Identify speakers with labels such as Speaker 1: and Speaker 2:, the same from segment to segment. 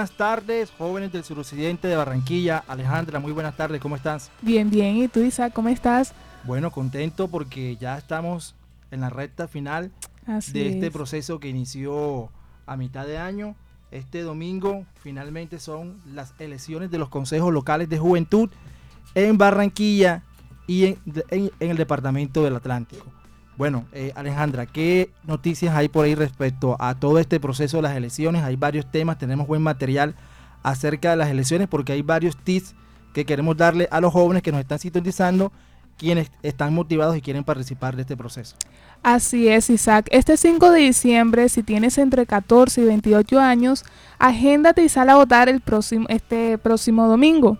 Speaker 1: Buenas tardes, jóvenes del suroccidente de Barranquilla. Alejandra, muy buenas tardes, ¿cómo estás?
Speaker 2: Bien, bien. ¿Y tú, Isaac, cómo estás?
Speaker 1: Bueno, contento porque ya estamos en la recta final de este proceso que inició a mitad de año. Este domingo finalmente son las elecciones de los consejos locales de juventud en Barranquilla y en, en el departamento del Atlántico. Bueno, eh, Alejandra, ¿qué noticias hay por ahí respecto a todo este proceso de las elecciones? Hay varios temas, tenemos buen material acerca de las elecciones porque hay varios tips que queremos darle a los jóvenes que nos están sintonizando, quienes están motivados y quieren participar de este proceso.
Speaker 2: Así es, Isaac. Este 5 de diciembre, si tienes entre 14 y 28 años, agéndate y sal a votar el próximo, este próximo domingo.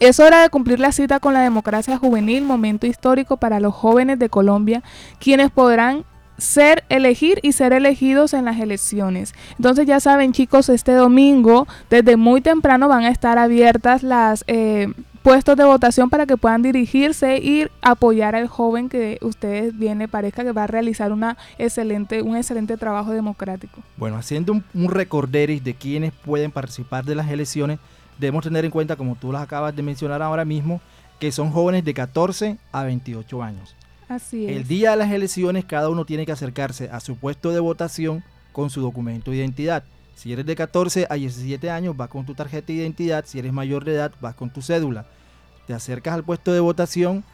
Speaker 2: Es hora de cumplir la cita con la democracia juvenil, momento histórico para los jóvenes de Colombia, quienes podrán ser elegir y ser elegidos en las elecciones. Entonces ya saben chicos, este domingo desde muy temprano van a estar abiertas las eh, puestos de votación para que puedan dirigirse y apoyar al joven que ustedes bien parezca que va a realizar una excelente, un excelente trabajo democrático.
Speaker 1: Bueno, haciendo un, un recorderis de quienes pueden participar de las elecciones, debemos tener en cuenta, como tú las acabas de mencionar ahora mismo, que son jóvenes de 14 a 28 años.
Speaker 2: Así es.
Speaker 1: El día de las elecciones cada uno tiene que acercarse a su puesto de votación con su documento de identidad. Si eres de 14 a 17 años, vas con tu tarjeta de identidad. Si eres mayor de edad, vas con tu cédula. Te acercas al puesto de votación.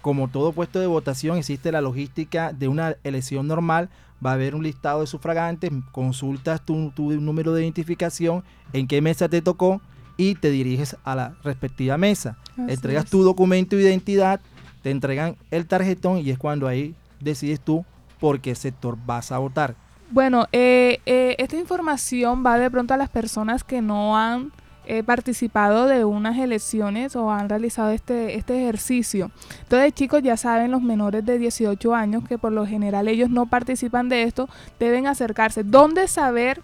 Speaker 1: Como todo puesto de votación, existe la logística de una elección normal. Va a haber un listado de sufragantes. Consultas tu, tu número de identificación, en qué mesa te tocó y te diriges a la respectiva mesa. Entregas tu documento de identidad, te entregan el tarjetón y es cuando ahí decides tú por qué sector vas a votar.
Speaker 2: Bueno, eh, eh, esta información va de pronto a las personas que no han eh, participado de unas elecciones o han realizado este, este ejercicio. Entonces, chicos, ya saben, los menores de 18 años, que por lo general ellos no participan de esto, deben acercarse. ¿Dónde saber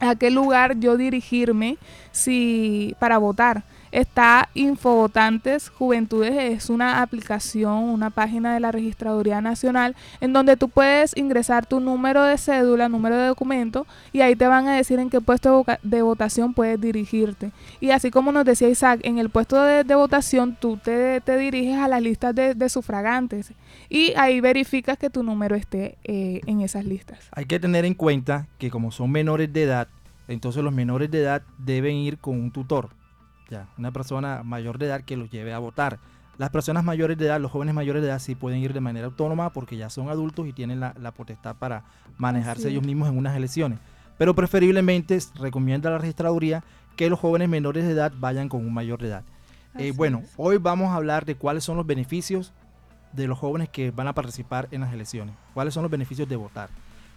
Speaker 2: a qué lugar yo dirigirme si para votar. Está Infovotantes Juventudes, es una aplicación, una página de la Registraduría Nacional en donde tú puedes ingresar tu número de cédula, número de documento y ahí te van a decir en qué puesto de votación puedes dirigirte. Y así como nos decía Isaac, en el puesto de, votación tú te, diriges a las listas de, sufragantes y ahí verificas que tu número esté eh, en esas listas.
Speaker 1: Hay que tener en cuenta que como son menores de edad, entonces los menores de edad deben ir con un tutor, ya, una persona mayor de edad que los lleve a votar. Las personas mayores de edad, los jóvenes mayores de edad sí pueden ir de manera autónoma porque ya son adultos y tienen la, potestad para manejarse ellos mismos en unas elecciones. Pero preferiblemente recomienda la registraduría que los jóvenes menores de edad vayan con un mayor de edad. Eh, bueno, hoy vamos a hablar de cuáles son los beneficios de los jóvenes que van a participar en las elecciones. ¿Cuáles son los beneficios de votar?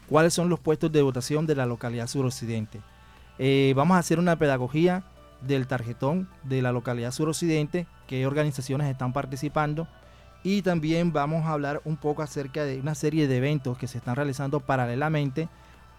Speaker 1: ¿Cuáles son los puestos de votación de la localidad suroccidente? Eh, vamos a hacer una pedagogía del tarjetón de la localidad suroccidente, qué organizaciones están participando y también vamos a hablar un poco acerca de una serie de eventos que se están realizando paralelamente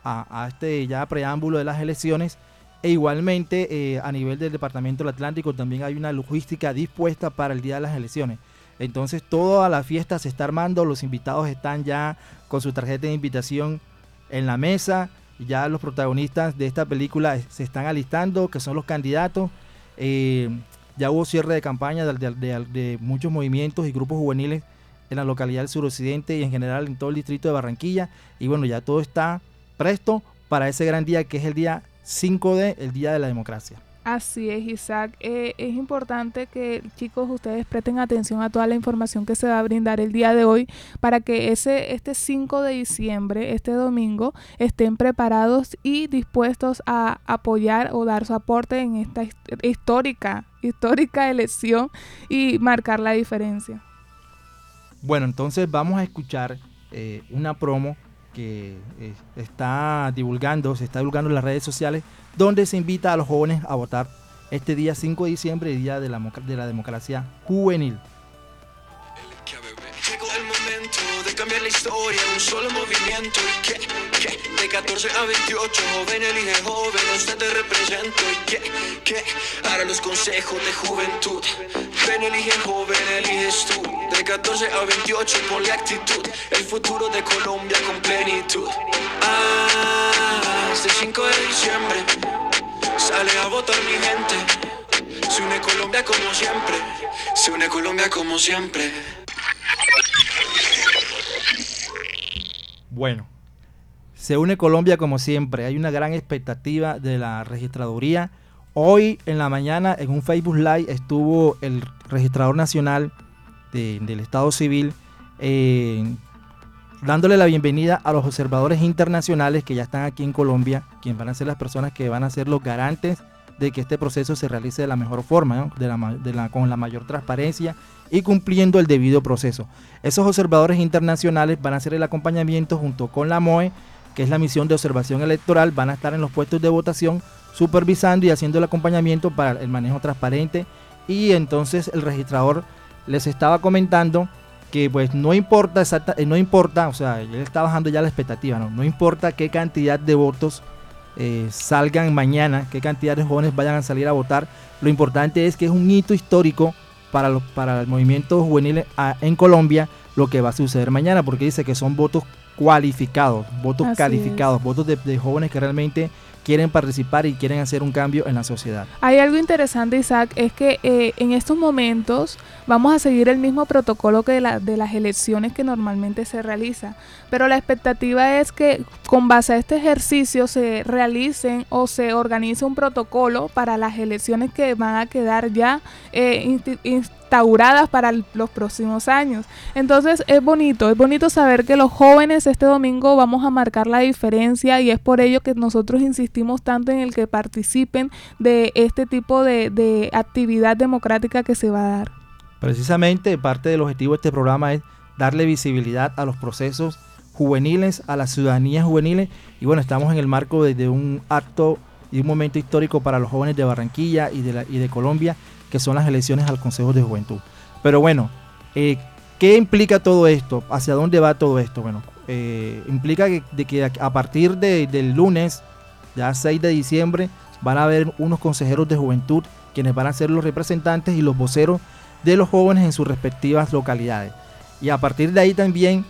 Speaker 1: a, este ya preámbulo de las elecciones e igualmente eh, a nivel del Departamento del Atlántico también hay una logística dispuesta para el día de las elecciones. Entonces toda la fiesta se está armando, los invitados están ya con su tarjeta de invitación en la mesa, ya los protagonistas de esta película se están alistando, que son los candidatos. Eh, ya hubo cierre de campaña de, muchos movimientos y grupos juveniles en la localidad del suroccidente y en general en todo el distrito de Barranquilla. Y bueno, ya todo está presto para ese gran día que es el día 5 de, el Día de la Democracia.
Speaker 2: Así es, Isaac. Eh, es importante que chicos ustedes presten atención a toda la información que se va a brindar el día de hoy para que ese este 5 de diciembre, este domingo, estén preparados y dispuestos a apoyar o dar su aporte en esta histórica, histórica elección y marcar la diferencia.
Speaker 1: Bueno, entonces vamos a escuchar eh, una promo que eh, está divulgando, se está divulgando en las redes sociales, donde se invita a los jóvenes a votar este día 5 de diciembre, día de la, de la democracia juvenil.
Speaker 3: La historia en un solo movimiento. ¿Y qué? ¿Qué? De 14 a 28, joven elige joven, usted te represento. ¿Y qué? ¿Qué? Ahora los consejos de juventud. Ven, elige joven, eliges tú. De 14 a 28, ponle actitud. El futuro de Colombia con plenitud. Ah, este 5 de diciembre. Sale a votar mi gente. Se une Colombia como siempre. Se une Colombia como siempre.
Speaker 1: Bueno, se une Colombia como siempre. Hay una gran expectativa de la registraduría. Hoy en la mañana en un Facebook Live estuvo el registrador nacional del Estado Civil eh, dándole la bienvenida a los observadores internacionales que ya están aquí en Colombia, quienes van a ser las personas que van a ser los garantes de que este proceso se realice de la mejor forma, con la mayor transparencia y cumpliendo el debido proceso. Esos observadores internacionales van a hacer el acompañamiento junto con la MOE, que es la misión de observación electoral, van a estar en los puestos de votación supervisando y haciendo el acompañamiento para el manejo transparente. Y entonces el registrador les estaba comentando que pues no importa exacta, eh, no importa, o sea, él está bajando ya la expectativa, no importa qué cantidad de votos eh, salgan mañana, qué cantidad de jóvenes vayan a salir a votar, lo importante es que es un hito histórico para, los, para el movimiento juvenil ah, en Colombia lo que va a suceder mañana, porque dice que son votos cualificados, votos calificados, votos de, jóvenes que realmente quieren participar y quieren hacer un cambio en la sociedad.
Speaker 2: Hay algo interesante, Isaac, es que eh, en estos momentos vamos a seguir el mismo protocolo que de, la, de las elecciones que normalmente se realiza, pero la expectativa es que con base a este ejercicio se realicen o se organice un protocolo para las elecciones que van a quedar ya eh, instauradas para los próximos años. Entonces es bonito, es bonito saber que los jóvenes este domingo vamos a marcar la diferencia y es por ello que nosotros insistimos tanto en el que participen de este tipo de, de actividad democrática que se va a dar.
Speaker 1: Precisamente parte del objetivo de este programa es darle visibilidad a los procesos juveniles, a la ciudadanía juveniles y bueno, estamos en el marco de, un acto y un momento histórico para los jóvenes de Barranquilla y de, la, y de Colombia que son las elecciones al Consejo de Juventud. Pero bueno, eh, ¿qué implica todo esto? ¿Hacia dónde va todo esto? Bueno, eh, implica que, de que a partir del lunes, ya 6 de diciembre, van a haber unos consejeros de juventud quienes van a ser los representantes y los voceros de los jóvenes en sus respectivas localidades. Y a partir de ahí también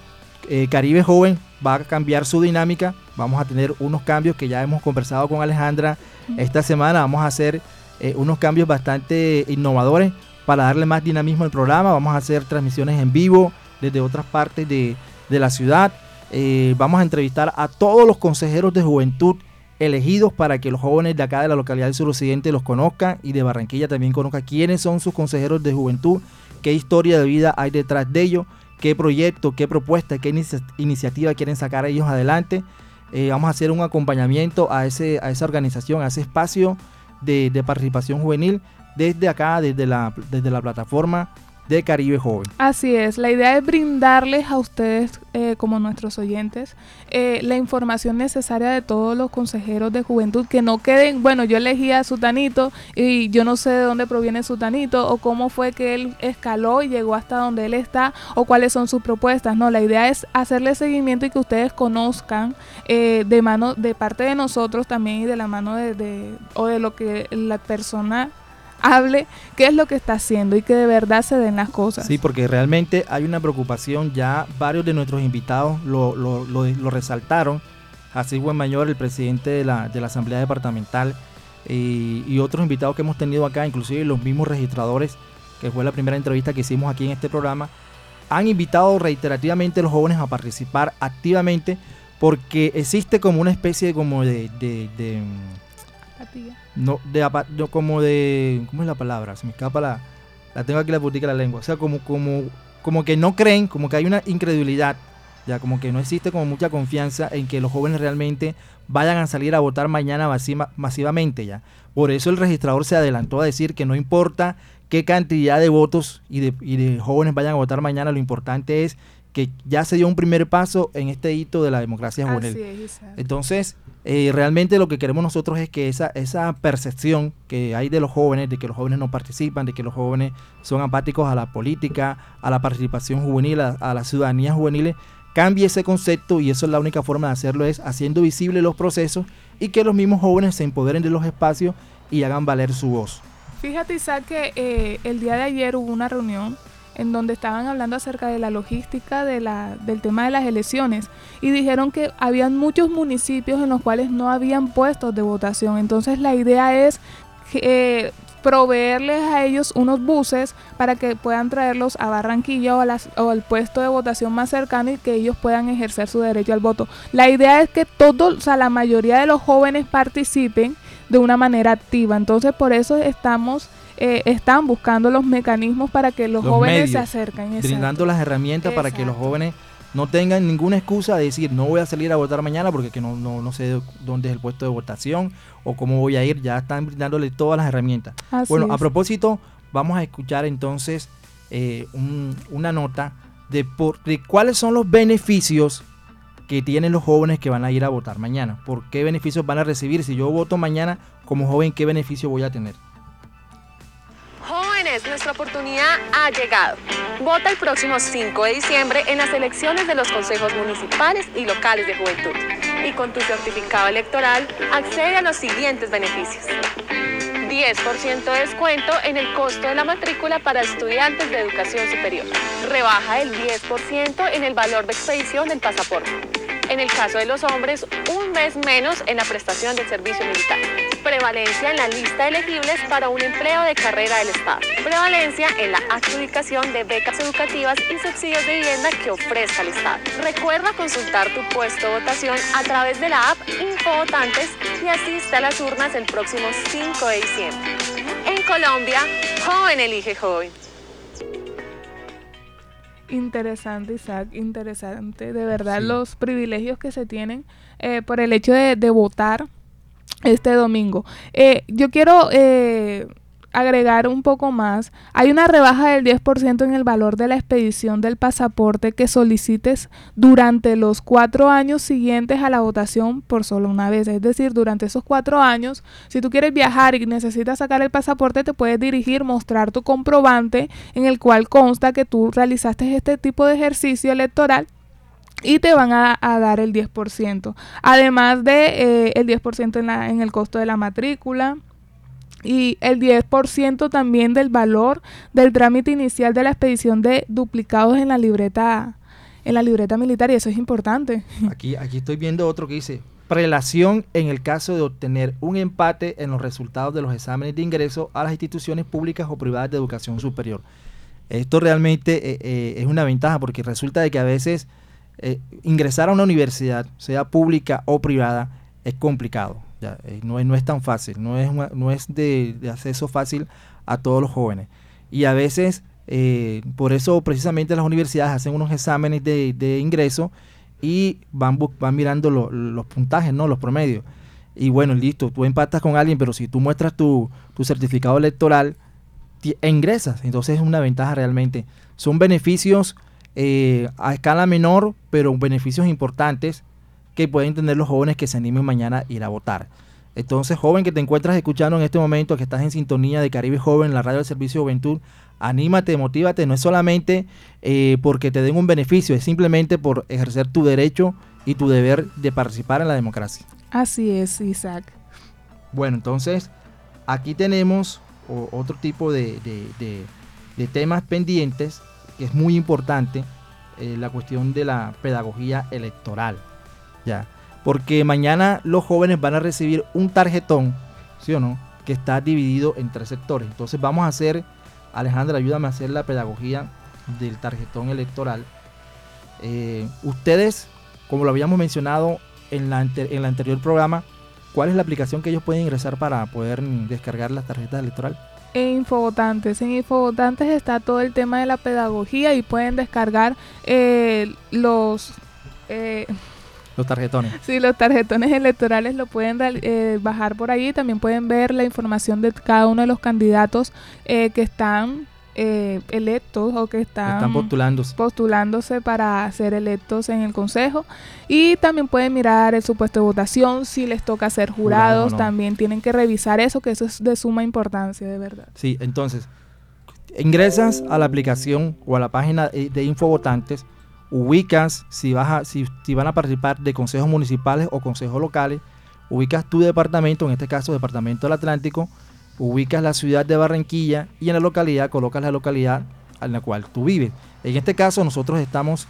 Speaker 1: eh, Caribe Joven va a cambiar su dinámica. Vamos a tener unos cambios que ya hemos conversado con Alejandra esta semana. Vamos a hacer eh, unos cambios bastante innovadores para darle más dinamismo al programa. Vamos a hacer transmisiones en vivo desde otras partes de, la ciudad. Eh, vamos a entrevistar a todos los consejeros de juventud elegidos para que los jóvenes de acá de la localidad del suroccidente los conozcan y de Barranquilla también conozcan quiénes son sus consejeros de juventud, qué historia de vida hay detrás de ellos, qué proyecto, qué propuesta, qué iniciativa quieren sacar ellos adelante. Eh, vamos a hacer un acompañamiento a, ese, a esa organización, a ese espacio de, participación juvenil desde acá, desde la, desde la plataforma de Caribe Joven.
Speaker 2: Así es, la idea es brindarles a ustedes, eh, como nuestros oyentes, eh, la información necesaria de todos los consejeros de juventud, que no queden, bueno, yo elegí a Sutanito y yo no sé de dónde proviene Sutanito o cómo fue que él escaló y llegó hasta donde él está o cuáles son sus propuestas. No, la idea es hacerle seguimiento y que ustedes conozcan eh, de mano, de parte de nosotros también y de la mano de, de o de lo que la persona hable qué es lo que está haciendo y que de verdad se den las cosas.
Speaker 1: Sí, porque realmente hay una preocupación, ya varios de nuestros invitados lo, lo, resaltaron, así buen mayor, el presidente de la, de la Asamblea Departamental y, otros invitados que hemos tenido acá, inclusive los mismos registradores, que fue la primera entrevista que hicimos aquí en este programa, han invitado reiterativamente a los jóvenes a participar activamente porque existe como una especie de, como de no, de, como de, ¿cómo es la palabra? Se me escapa la, la tengo aquí la putica de la lengua. O sea, como, como, como que no creen, como que hay una incredulidad, ya como que no existe como mucha confianza en que los jóvenes realmente vayan a salir a votar mañana masivamente ya. Por eso el registrador se adelantó a decir que no importa qué cantidad de votos y de, y de jóvenes vayan a votar mañana, lo importante es que ya se dio un primer paso en este hito de la democracia juvenil. Entonces, eh, realmente lo que queremos nosotros es que esa, esa percepción que hay de los jóvenes, de que los jóvenes no participan, de que los jóvenes son apáticos a la política, a la participación juvenil, a, la ciudadanía juvenil, cambie ese concepto y eso es la única forma de hacerlo, es haciendo visibles los procesos y que los mismos jóvenes se empoderen de los espacios y hagan valer su voz.
Speaker 2: Fíjate, Isaac, que eh, el día de ayer hubo una reunión en donde estaban hablando acerca de la logística de la, del tema de las elecciones y dijeron que habían muchos municipios en los cuales no habían puestos de votación. Entonces la idea es eh, proveerles a ellos unos buses para que puedan traerlos a Barranquilla o, a las- o al puesto de votación más cercano y que ellos puedan ejercer su derecho al voto. La idea es que todos, o sea, la mayoría de los jóvenes participen de una manera activa. Entonces por eso estamos eh, están buscando los mecanismos para que los,
Speaker 1: Los
Speaker 2: jóvenes se acerquen. exacto.
Speaker 1: brindando las herramientas para que los jóvenes no tengan ninguna excusa de decir no voy a salir a votar mañana porque que no, no, no sé dónde es el puesto de votación o cómo voy a ir, ya están brindándole todas las herramientas.
Speaker 2: Así
Speaker 1: bueno, a propósito, vamos a escuchar entonces eh, un- una nota de, por, de cuáles son los beneficios que tienen los jóvenes que van a ir a votar mañana. ¿Por qué beneficios van a recibir? Si yo voto mañana como joven, ¿qué beneficio voy a tener?
Speaker 4: Jóvenes, nuestra oportunidad ha llegado. Vota el próximo 5 de diciembre en las elecciones de los consejos municipales y locales de juventud. Y con tu certificado electoral accede a los siguientes beneficios. 10% de descuento en el costo de la matrícula para estudiantes de educación superior. Rebaja del 10% en el valor de expedición del pasaporte. En el caso de los hombres, un mes menos en la prestación del servicio militar. Prevalencia en la lista de elegibles para un empleo de carrera del Estado. Prevalencia en la adjudicación de becas educativas y subsidios de vivienda que ofrezca el Estado. Recuerda consultar tu puesto de votación a través de la app Infovotantes y asiste a las urnas el próximo 5 de diciembre. En Colombia, joven elige joven.
Speaker 2: Interesante, Isaac, interesante. De verdad,
Speaker 1: Sí.
Speaker 2: los privilegios que se tienen eh, por el hecho de, de votar este domingo. Eh, yo quiero eh, agregar un poco más. Hay una rebaja del 10% en el valor de la expedición del pasaporte que solicites durante los cuatro años siguientes a la votación por solo una vez. Es decir, durante esos cuatro años, si tú quieres viajar y necesitas sacar el pasaporte, te puedes dirigir, mostrar tu comprobante en el cual consta que tú realizaste este tipo de ejercicio electoral y te van a, a dar el 10%. Además de eh, el 10% en, la- en el costo de la matrícula y el 10% también del valor del trámite inicial de la expedición de duplicados en la libreta en la libreta militar y eso es importante.
Speaker 1: Aquí, aquí estoy viendo otro que dice prelación en el caso de obtener un empate en los resultados de los exámenes de ingreso a las instituciones públicas o privadas de educación superior. Esto realmente eh, eh, es una ventaja porque resulta de que a veces eh, ingresar a una universidad, sea pública o privada, es complicado. eh, no, es, tan fácil, no es, de, acceso fácil a todos los jóvenes. Y a veces, eh, por eso precisamente las universidades hacen unos exámenes de, ingreso y van, mirando lo- los puntajes, ¿no? los promedios. Y bueno, listo, tú empatas con alguien, pero si tú muestras tu, tu certificado electoral, e ingresas. Entonces es una ventaja realmente. Son beneficios eh, a escala menor, pero beneficios importantes que pueden tener los jóvenes que se animen mañana a ir a votar. Entonces, joven que te encuentras escuchando en este momento, que estás en sintonía de Caribe Joven, la radio del Servicio de Juventud, anímate, motívate, no es solamente eh, porque te den un beneficio, es simplemente por ejercer tu derecho y tu deber de participar en la democracia.
Speaker 2: Así es, Isaac.
Speaker 1: Bueno, entonces aquí tenemos otro tipo de, de- de- de temas pendientes que es muy importante, eh, la cuestión de la pedagogía electoral. Ya, porque mañana los jóvenes van a recibir un tarjetón, ¿sí o no? Que está dividido en tres sectores. Entonces vamos a hacer, Alejandra, ayúdame a hacer la pedagogía del tarjetón electoral. Eh, ustedes, como lo habíamos mencionado en la, en el anterior programa, ¿Cuál es la aplicación que ellos pueden ingresar para poder descargar las tarjetas electorales?
Speaker 2: En Infovotantes. En Infovotantes está todo el tema de la pedagogía y pueden descargar eh, los... eh,
Speaker 1: Los tarjetones.
Speaker 2: Sí, los tarjetones electorales lo pueden eh, bajar por allí. También pueden ver la información de cada uno de los candidatos eh, que están eh, electos o que están,
Speaker 1: Están postulándose.
Speaker 2: postulándose para ser electos en el consejo. Y también pueden mirar el supuesto de votación si les toca ser
Speaker 1: Jurados,
Speaker 2: también tienen que revisar eso que eso es de suma importancia de verdad.
Speaker 1: Sí, entonces, ingresas a la aplicación o a la página de de Infovotantes, ubicas si, vas a- si, si van a participar de consejos municipales o consejos locales, ubicas tu departamento, en este caso Departamento del Atlántico, ubicas la ciudad de Barranquilla y en la localidad colocas la localidad en la cual tú vives. En este caso nosotros estamos,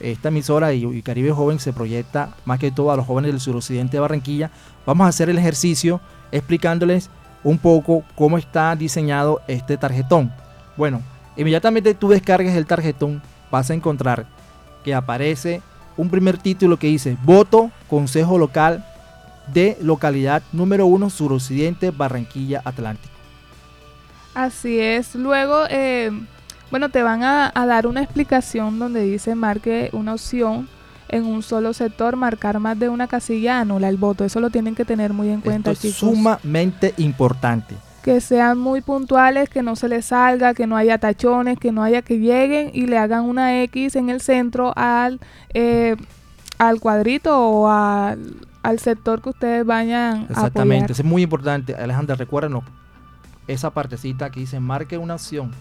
Speaker 1: esta emisora y, y Caribe Joven se proyecta más que todo a los jóvenes del suroccidente de Barranquilla. Vamos a hacer el ejercicio explicándoles un poco cómo está diseñado este tarjetón. Bueno, inmediatamente tú descargues el tarjetón, vas a encontrar que aparece un primer título que dice Voto Consejo Local de localidad número 1 suroccidente Barranquilla Atlántico.
Speaker 2: Así es. Luego, eh, bueno, te van a, a dar una explicación donde dice marque una opción en un solo sector, marcar más de una casilla anula el voto. Eso lo tienen que tener muy en cuenta,
Speaker 1: Esto es
Speaker 2: chicos.
Speaker 1: sumamente importante.
Speaker 2: Que sean muy puntuales, que no se les salga, que no haya tachones, que no haya que lleguen y le hagan una X en el centro al, eh, al cuadrito o al, al sector que ustedes vayan a
Speaker 1: Exactamente, eso es muy importante. Alejandra, recuérdanos esa partecita que dice marque una opción.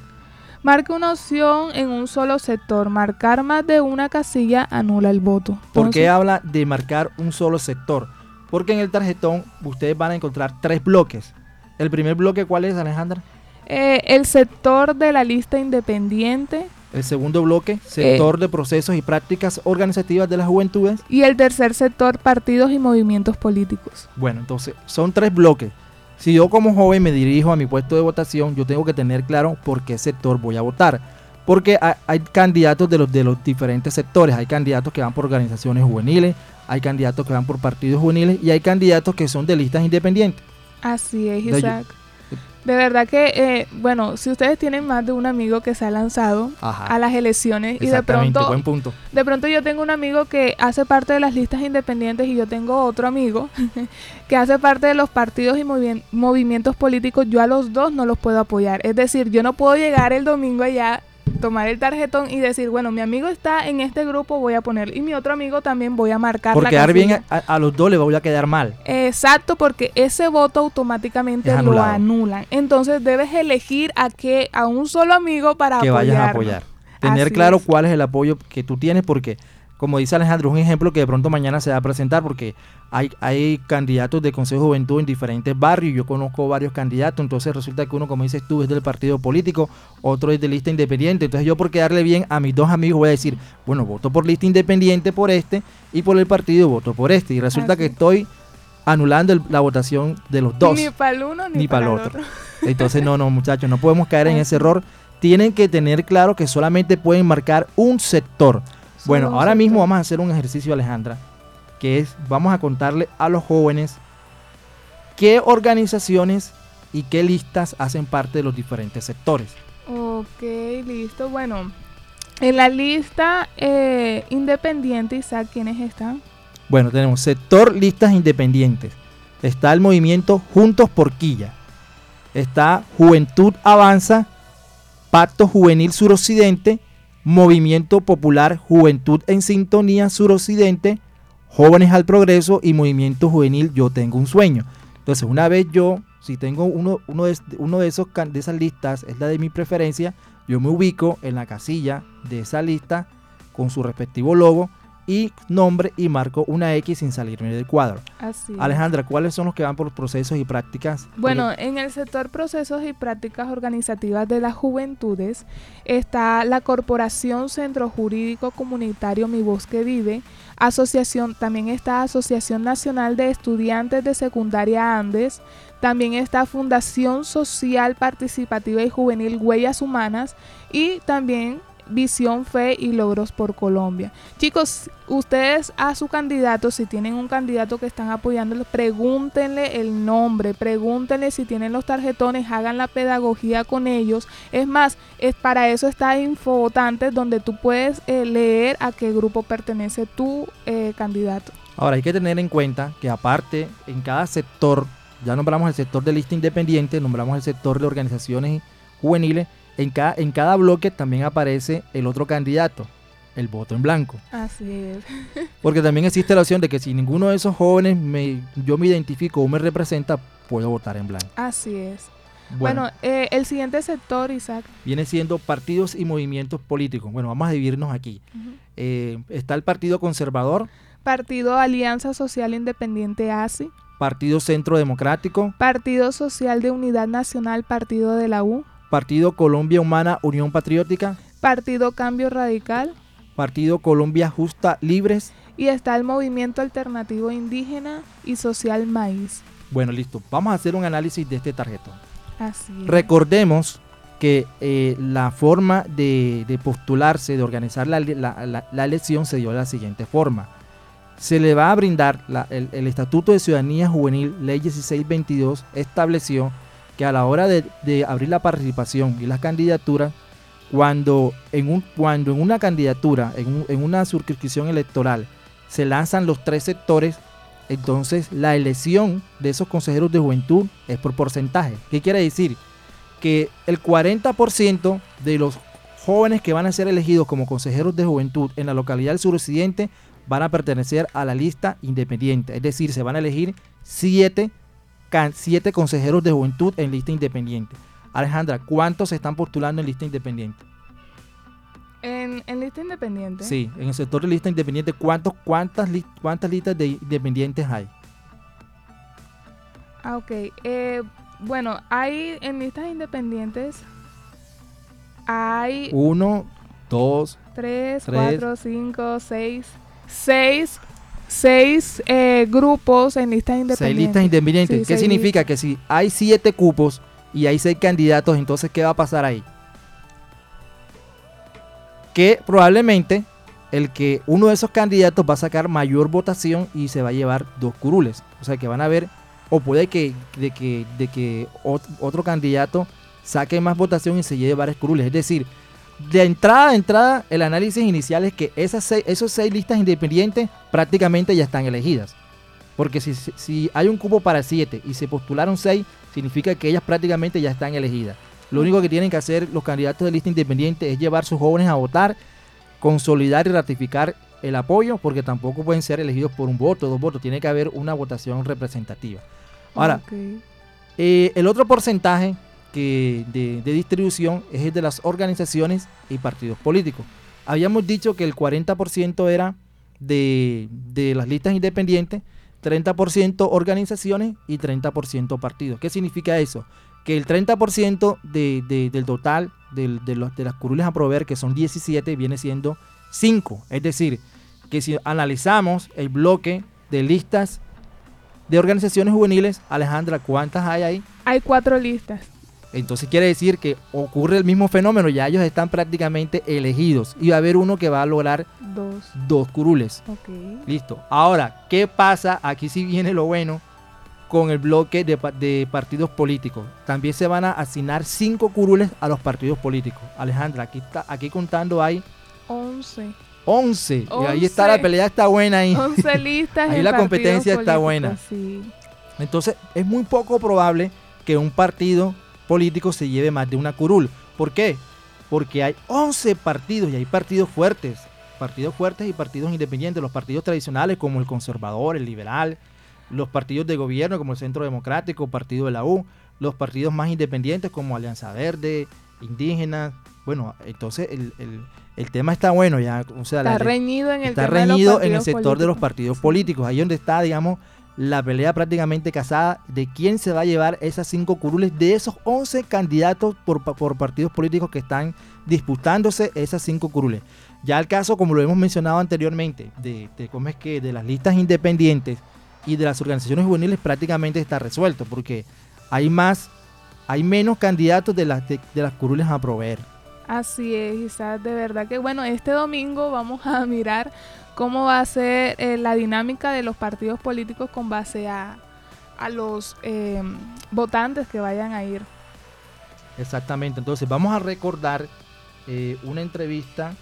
Speaker 2: Marque una opción en un solo sector. Marcar más de una casilla anula el voto.
Speaker 1: ¿Por qué
Speaker 2: Entonces,
Speaker 1: habla de marcar un solo sector? Porque en el tarjetón ustedes van a encontrar tres bloques. El primer bloque, ¿cuál es, Alejandra?
Speaker 2: eh, el sector de la lista independiente
Speaker 1: El segundo bloque, sector de procesos y prácticas organizativas de las juventudes.
Speaker 2: y el tercer sector, partidos y movimientos políticos.
Speaker 1: Bueno, entonces son tres bloques. Si yo como joven me dirijo a mi puesto de votación, yo tengo que tener claro por qué sector voy a votar. Porque hay, candidatos de los, de los diferentes sectores. Hay candidatos que van por organizaciones juveniles, hay candidatos que van por partidos juveniles y hay candidatos que son de listas independientes.
Speaker 2: Así es, Isaac. De verdad que, eh, bueno, si ustedes tienen más de un amigo que se ha lanzado
Speaker 1: Ajá.
Speaker 2: a las elecciones y de pronto
Speaker 1: buen punto.
Speaker 2: De pronto yo tengo un amigo que hace parte de las listas independientes y yo tengo otro amigo que hace parte de los partidos y movi- movimientos políticos. Yo a los dos no los puedo apoyar. Es decir, yo no puedo llegar el domingo allá, tomar el tarjetón y decir, bueno, mi amigo está en este grupo, voy a poner. Y mi otro amigo también voy a marcar
Speaker 1: Por
Speaker 2: la
Speaker 1: quedar bien a, a los dos le voy a quedar mal.
Speaker 2: Exacto, porque ese voto automáticamente
Speaker 1: Es
Speaker 2: lo anulan. Entonces debes elegir a que a un solo amigo para
Speaker 1: que vayas a apoyar. Tener
Speaker 2: Así
Speaker 1: claro
Speaker 2: es.
Speaker 1: cuál es el apoyo que tú tienes, porque, como dice Alejandro, es un ejemplo que de pronto mañana se va a presentar, porque hay, hay candidatos de Consejo de Juventud en diferentes barrios. Yo conozco varios candidatos, entonces resulta que uno, como dices tú, es del partido político, otro es de lista independiente. Entonces, yo por quedarle bien a mis dos amigos voy a decir, bueno, voto por lista independiente por este y por el partido voto por este. Y resulta
Speaker 2: Así
Speaker 1: que
Speaker 2: es.
Speaker 1: estoy anulando el- la votación de los dos.
Speaker 2: Ni para el uno ni,
Speaker 1: Ni
Speaker 2: para el
Speaker 1: otro.
Speaker 2: otro.
Speaker 1: Entonces, no, no, muchachos, no podemos caer en ese
Speaker 2: es.
Speaker 1: error. Tienen que tener claro que solamente pueden marcar un sector. Bueno, ahora mismo vamos a hacer un ejercicio, Alejandra, que es, vamos a contarle a los jóvenes qué organizaciones y qué listas hacen parte de los diferentes sectores.
Speaker 2: Ok, listo. Bueno, en la lista eh, independiente, Isaac, ¿quiénes están?
Speaker 1: Bueno, tenemos sector listas independientes. Está el movimiento Juntos por Quilla. Está Juventud Avanza, Pacto Juvenil Suroccidente, Movimiento Popular Juventud en Sintonía Suroccidente, Jóvenes al Progreso y Movimiento Juvenil Yo Tengo un Sueño. Entonces, una vez yo, si tengo uno, uno, de, uno de, esos, de esas listas, es la de mi preferencia, yo me ubico en la casilla de esa lista con su respectivo logo y nombre y marco una X sin salirme del cuadro.
Speaker 2: Así.
Speaker 1: Alejandra, ¿cuáles son los que van por procesos y prácticas?
Speaker 2: Bueno, en el sector procesos y prácticas organizativas de las juventudes está la Corporación Centro Jurídico Comunitario Mi Bosque Vive, asociación, también está Asociación Nacional de Estudiantes de Secundaria Andes, también está Fundación Social Participativa y Juvenil Huellas Humanas y también Visión, Fe y Logros por Colombia. Chicos, ustedes a su candidato, si tienen un candidato que están apoyándolo, pregúntenle el nombre, pregúntenle si tienen los tarjetones, hagan la pedagogía con ellos. Es más, es para eso está Infovotantes, donde tú puedes eh, leer a qué grupo pertenece tu eh, candidato.
Speaker 1: Ahora, hay que tener en cuenta que aparte, en cada sector, ya nombramos el sector de lista independiente, nombramos el sector de organizaciones juveniles, en cada, en cada bloque también aparece el otro candidato, el voto en blanco.
Speaker 2: Así es.
Speaker 1: Porque también existe la opción de que si ninguno de esos jóvenes me, yo me identifico o me representa, puedo votar en blanco.
Speaker 2: Así es. Bueno, eh, el siguiente sector, Isaac.
Speaker 1: Viene siendo partidos y movimientos políticos. Bueno, vamos a dividirnos aquí. Eh, está el Partido Conservador,
Speaker 2: Partido Alianza Social Independiente ASI.
Speaker 1: Partido Centro Democrático,
Speaker 2: Partido Social de Unidad Nacional, Partido de la U.
Speaker 1: Partido Colombia Humana Unión Patriótica,
Speaker 2: Partido Cambio Radical.
Speaker 1: Partido Colombia Justa Libres.
Speaker 2: Y está el Movimiento Alternativo Indígena y Social Maíz.
Speaker 1: Bueno, listo. Vamos a hacer un análisis de este tarjetón.
Speaker 2: Así es.
Speaker 1: Recordemos que eh, la forma de, de postularse, de organizar la, la- la- la elección se dio de la siguiente forma. Se le va a brindar el Estatuto de Ciudadanía Juvenil, Ley 1622, estableció que a la hora de, abrir la participación y las candidaturas, cuando en, un, cuando en una candidatura, en, un- en una circunscripción electoral, se lanzan los tres sectores, entonces la elección de esos consejeros de juventud es por porcentaje. ¿Qué quiere decir? Que el 40% de los jóvenes que van a ser elegidos como consejeros de juventud en la localidad del suroccidente van a pertenecer a la lista independiente. Es decir, se van a elegir siete, siete consejeros de juventud en lista independiente. Alejandra, ¿cuántos se están postulando en lista independiente?
Speaker 2: En, en lista independiente.
Speaker 1: Sí, en el sector de lista independiente, ¿cuántos, cuántas, ¿cuántas listas de independientes hay?
Speaker 2: Ah, ok. Eh, bueno, hay en listas independientes. Hay
Speaker 1: Uno, dos,
Speaker 2: 3,
Speaker 1: tres.
Speaker 2: 4, 5, 6. 6. 6 grupos en listas
Speaker 1: seis
Speaker 2: independientes.
Speaker 1: listas independientes.
Speaker 2: Sí,
Speaker 1: ¿Qué
Speaker 2: seis
Speaker 1: significa? Que si hay siete cupos y hay seis candidatos, entonces ¿qué va a pasar ahí? Que probablemente el que uno de esos candidatos va a sacar mayor votación y se va a llevar dos curules. O sea que van a ver, o puede que de que, de que ot- otro candidato saque más votación y se lleve varios curules. Es decir, de entrada a entrada, el análisis inicial es que esas seis, esos seis listas independientes prácticamente ya están elegidas. Porque si, si hay un cupo para siete y se postularon seis, significa que ellas prácticamente ya están elegidas. Lo único que tienen que hacer los candidatos de lista independiente es llevar sus jóvenes a votar, consolidar y ratificar el apoyo, porque tampoco pueden ser elegidos por un voto, dos votos, tiene que haber una votación representativa. Ahora, eh, el otro porcentaje que de, de distribución es el de las organizaciones y partidos políticos. Habíamos dicho que el 40% era de, de las listas independientes, 30% organizaciones y 30% partidos. ¿Qué significa eso? Que el 30% de, de- del total del- de, los- de las curules a proveer, que son 17, viene siendo 5. Es decir, que si analizamos el bloque de listas de organizaciones juveniles, Alejandra, ¿cuántas hay ahí?
Speaker 2: Hay cuatro listas.
Speaker 1: Entonces quiere decir que ocurre el mismo fenómeno, ya ellos están prácticamente elegidos y va a haber uno que va a lograr
Speaker 2: Dos.
Speaker 1: dos curules.
Speaker 2: Ok.
Speaker 1: Listo. Ahora, ¿qué pasa? Aquí sí viene lo bueno con el bloque de, pa- de partidos políticos. También se van a asignar cinco curules a los partidos políticos. Alejandra, aquí, está, aquí contando hay
Speaker 2: 11.
Speaker 1: 11. Y ahí está la pelea, está buena ahí.
Speaker 2: 11 listas.
Speaker 1: Ahí
Speaker 2: en
Speaker 1: la competencia está buena.
Speaker 2: Sí.
Speaker 1: Entonces es muy poco probable que un partido político se lleve más de una curul. ¿Por qué? Porque hay 11 partidos y hay partidos fuertes. Partidos fuertes y partidos independientes. Los partidos tradicionales como el conservador, el liberal. Los partidos de gobierno como el Centro Democrático, Partido de la U. Los partidos más independientes como Alianza Verde, Indígenas. Bueno, entonces el, el- el tema está bueno ya. O sea,
Speaker 2: Está reñido en el
Speaker 1: está reñido en el sector de los partidos políticos. Ahí donde está, digamos, la pelea prácticamente casada de quién se va a llevar esas cinco curules de esos 11 candidatos por, por partidos políticos que están disputándose esas cinco curules. Ya el caso, como lo hemos mencionado anteriormente, de, que de las listas independientes y de las organizaciones juveniles prácticamente está resuelto, porque hay más, hay menos candidatos de las, de, de las curules a proveer.
Speaker 2: Así es, Isaac, de verdad que bueno, este domingo vamos a mirar cómo va a ser eh, la dinámica de los partidos políticos con base a, a los eh, votantes que vayan a ir.
Speaker 1: Exactamente, entonces vamos a recordar eh, una entrevista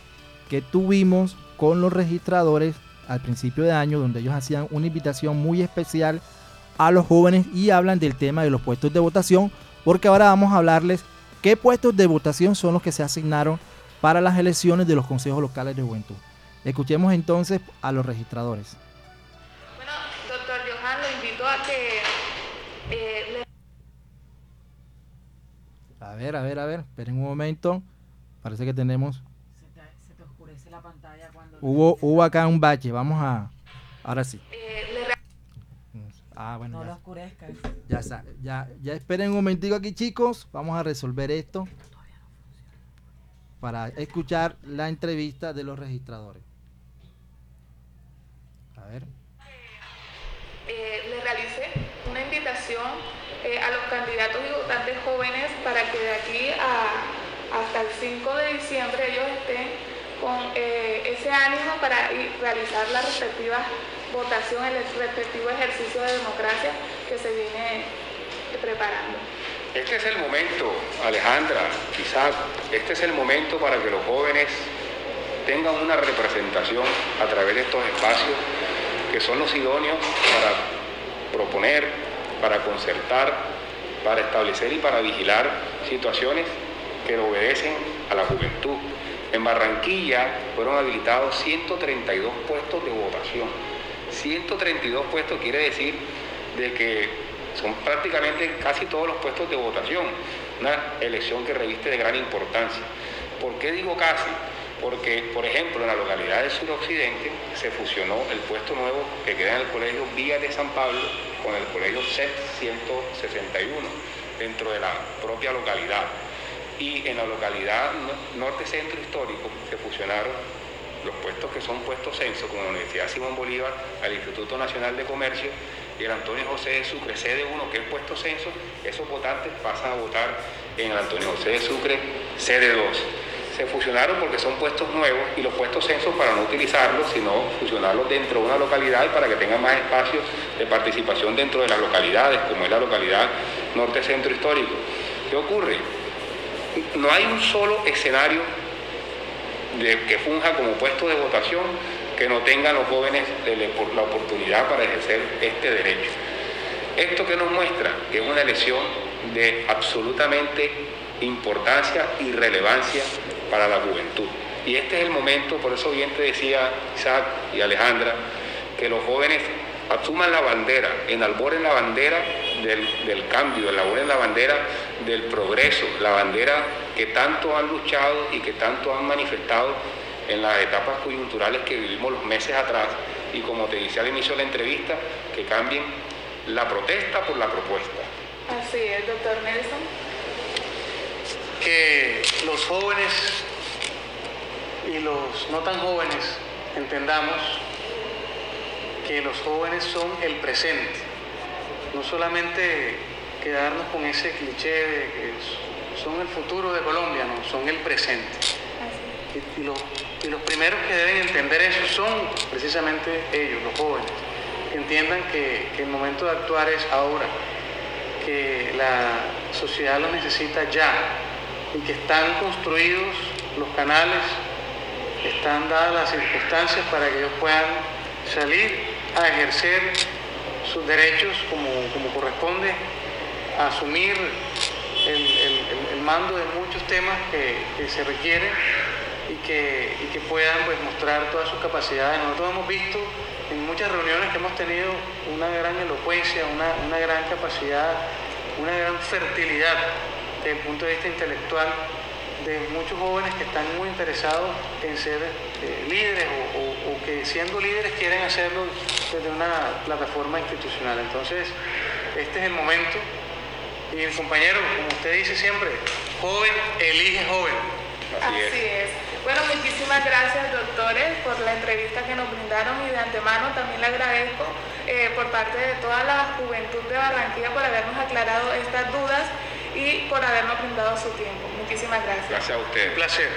Speaker 1: que tuvimos con los registradores al principio de año, donde ellos hacían una invitación muy especial a los jóvenes y hablan del tema de los puestos de votación, porque ahora vamos a hablarles ¿Qué puestos de votación son los que se asignaron para las elecciones de los consejos locales de juventud? Escuchemos entonces a los registradores.
Speaker 5: Bueno, doctor Johan, lo invito a que eh, le
Speaker 1: A ver, a ver, a ver, esperen un momento. Parece que tenemos.
Speaker 6: Se te, se te oscurece la pantalla cuando...
Speaker 1: Hubo, hubo acá un bache. Vamos a. Ahora sí.
Speaker 5: eh, le
Speaker 1: Ah, bueno,
Speaker 6: No lo
Speaker 1: ya,
Speaker 6: oscurezcas.
Speaker 1: ya, está. ya, ya esperen un momentico aquí, chicos. Vamos a resolver esto para escuchar la entrevista de los registradores. Ver.
Speaker 5: eh, le realicé una invitación eh, a los candidatos y votantes jóvenes para que de aquí a, hasta el 5 de diciembre ellos estén con eh, ese ánimo para ir- realizar la respectiva votación, el respectivo ejercicio de democracia que se viene preparando.
Speaker 7: Este es el momento, Alejandra, Isaac, este es el momento para que los jóvenes tengan una representación a través de estos espacios que son los idóneos para proponer, para concertar, para establecer y para vigilar situaciones que obedecen a la juventud. En Barranquilla fueron habilitados 132 puestos de votación. 132 puestos quiere decir de que son prácticamente casi todos los puestos de votación, una elección que reviste de gran importancia. ¿Por qué digo casi? Porque, por ejemplo, en la localidad del suroccidente se fusionó el puesto nuevo que queda en el colegio Villa de San Pablo con el colegio CEP 161 dentro de la propia localidad. Y en la localidad no- norte centro histórico se fusionaron los puestos que son puestos censo, como la Universidad Simón Bolívar, al Instituto Nacional de Comercio y el Antonio José de Sucre, sede 1, que es puesto censo, esos votantes pasan a votar en el Antonio José de Sucre, sede 2. Se fusionaron porque son puestos nuevos y los puestos censos para no utilizarlos, sino fusionarlos dentro de una localidad para que tengan más espacios de participación dentro de las localidades, como es la localidad norte centro histórico. ¿Qué ocurre? No hay un solo escenario de- que funja como puesto de votación que no tengan los jóvenes la oportunidad para ejercer este derecho. Esto que nos muestra que es una elección de absolutamente importancia y relevancia para la juventud. Y este es el momento, por eso bien te decía Isaac y Alejandra, que los jóvenes asuman la bandera, enalboren la bandera del, del cambio, enalboren la bandera del progreso, la bandera que tanto han luchado y que tanto han manifestado en las etapas coyunturales que vivimos los meses atrás y como te decía al inicio de la entrevista, que cambien la protesta por la propuesta.
Speaker 5: Así es, doctor Nelson.
Speaker 8: Que los jóvenes y los no tan jóvenes entendamos que los jóvenes son el presente, no solamente quedarnos con ese cliché de que son el futuro de Colombia, no, son el presente. Y, y los, y los primeros que deben entender eso son precisamente ellos, los jóvenes, que entiendan que, que el momento de actuar es ahora, que la sociedad lo necesita ya y que están construidos los canales, están dadas las circunstancias para que ellos puedan salir a ejercer sus derechos como, como corresponde, a asumir el- el- el mando de muchos temas que, que se requieren y que, y que puedan pues, mostrar todas sus capacidades. Nosotros hemos visto en muchas reuniones que hemos tenido una gran elocuencia, una, una gran capacidad, una gran fertilidad desde el punto de vista intelectual de muchos jóvenes que están muy interesados en ser eh, líderes o, o- o que siendo líderes quieren hacerlo desde una plataforma institucional. Entonces, este es el momento. Y el compañero, como usted dice siempre, joven elige joven.
Speaker 7: Así es.
Speaker 5: Así es. Bueno, muchísimas gracias, doctores, por la entrevista que nos brindaron y de antemano también le agradezco eh, por parte de toda la juventud de Barranquilla por habernos aclarado estas dudas y por habernos brindado su tiempo. Muchísimas gracias.
Speaker 7: Gracias a ustedes.
Speaker 8: Un placer.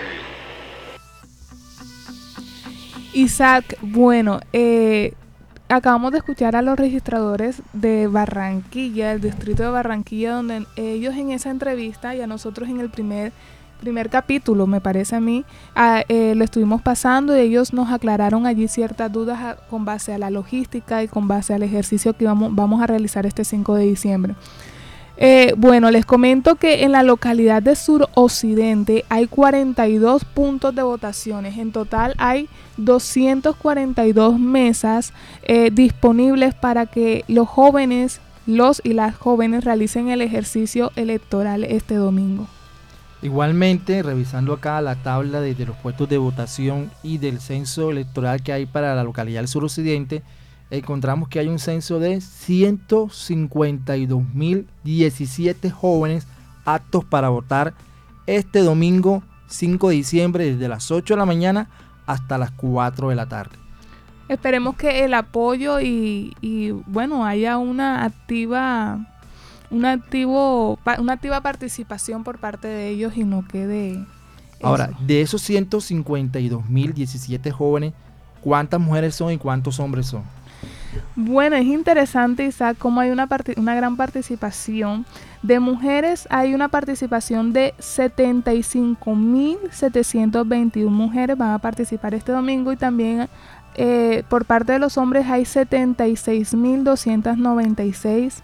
Speaker 2: Isaac, bueno, eh, acabamos de escuchar a los registradores de Barranquilla, del distrito de Barranquilla, donde ellos en esa entrevista y a nosotros en el primer primer capítulo, me parece a mí, a- eh, lo estuvimos pasando y ellos nos aclararon allí ciertas dudas a- con base a la logística y con base al ejercicio que vamos, vamos a realizar este 5 de diciembre. Eh, bueno, les comento que en la localidad de Suroccidente hay 42 puntos de votaciones. En total hay 242 mesas eh, disponibles para que los jóvenes, los y las jóvenes realicen el ejercicio electoral este domingo.
Speaker 1: Igualmente, revisando acá la tabla de, de los puestos de votación y del censo electoral que hay para la localidad del suroccidente, encontramos que hay un censo de 152.017 jóvenes aptos para votar este domingo 5 de diciembre desde las 8 de la mañana hasta las 4 de la tarde.
Speaker 2: Esperemos que el apoyo y, y, bueno haya una activa una activo una activa participación por parte de ellos y no quede
Speaker 1: Ahora, de esos 152.017 jóvenes, ¿cuántas mujeres son y cuántos hombres son?
Speaker 2: Bueno, es interesante, Isaac, cómo hay una, una gran participación. De mujeres hay una participación de 75.721 mujeres van a participar este domingo y también eh, por parte de los hombres hay 76.296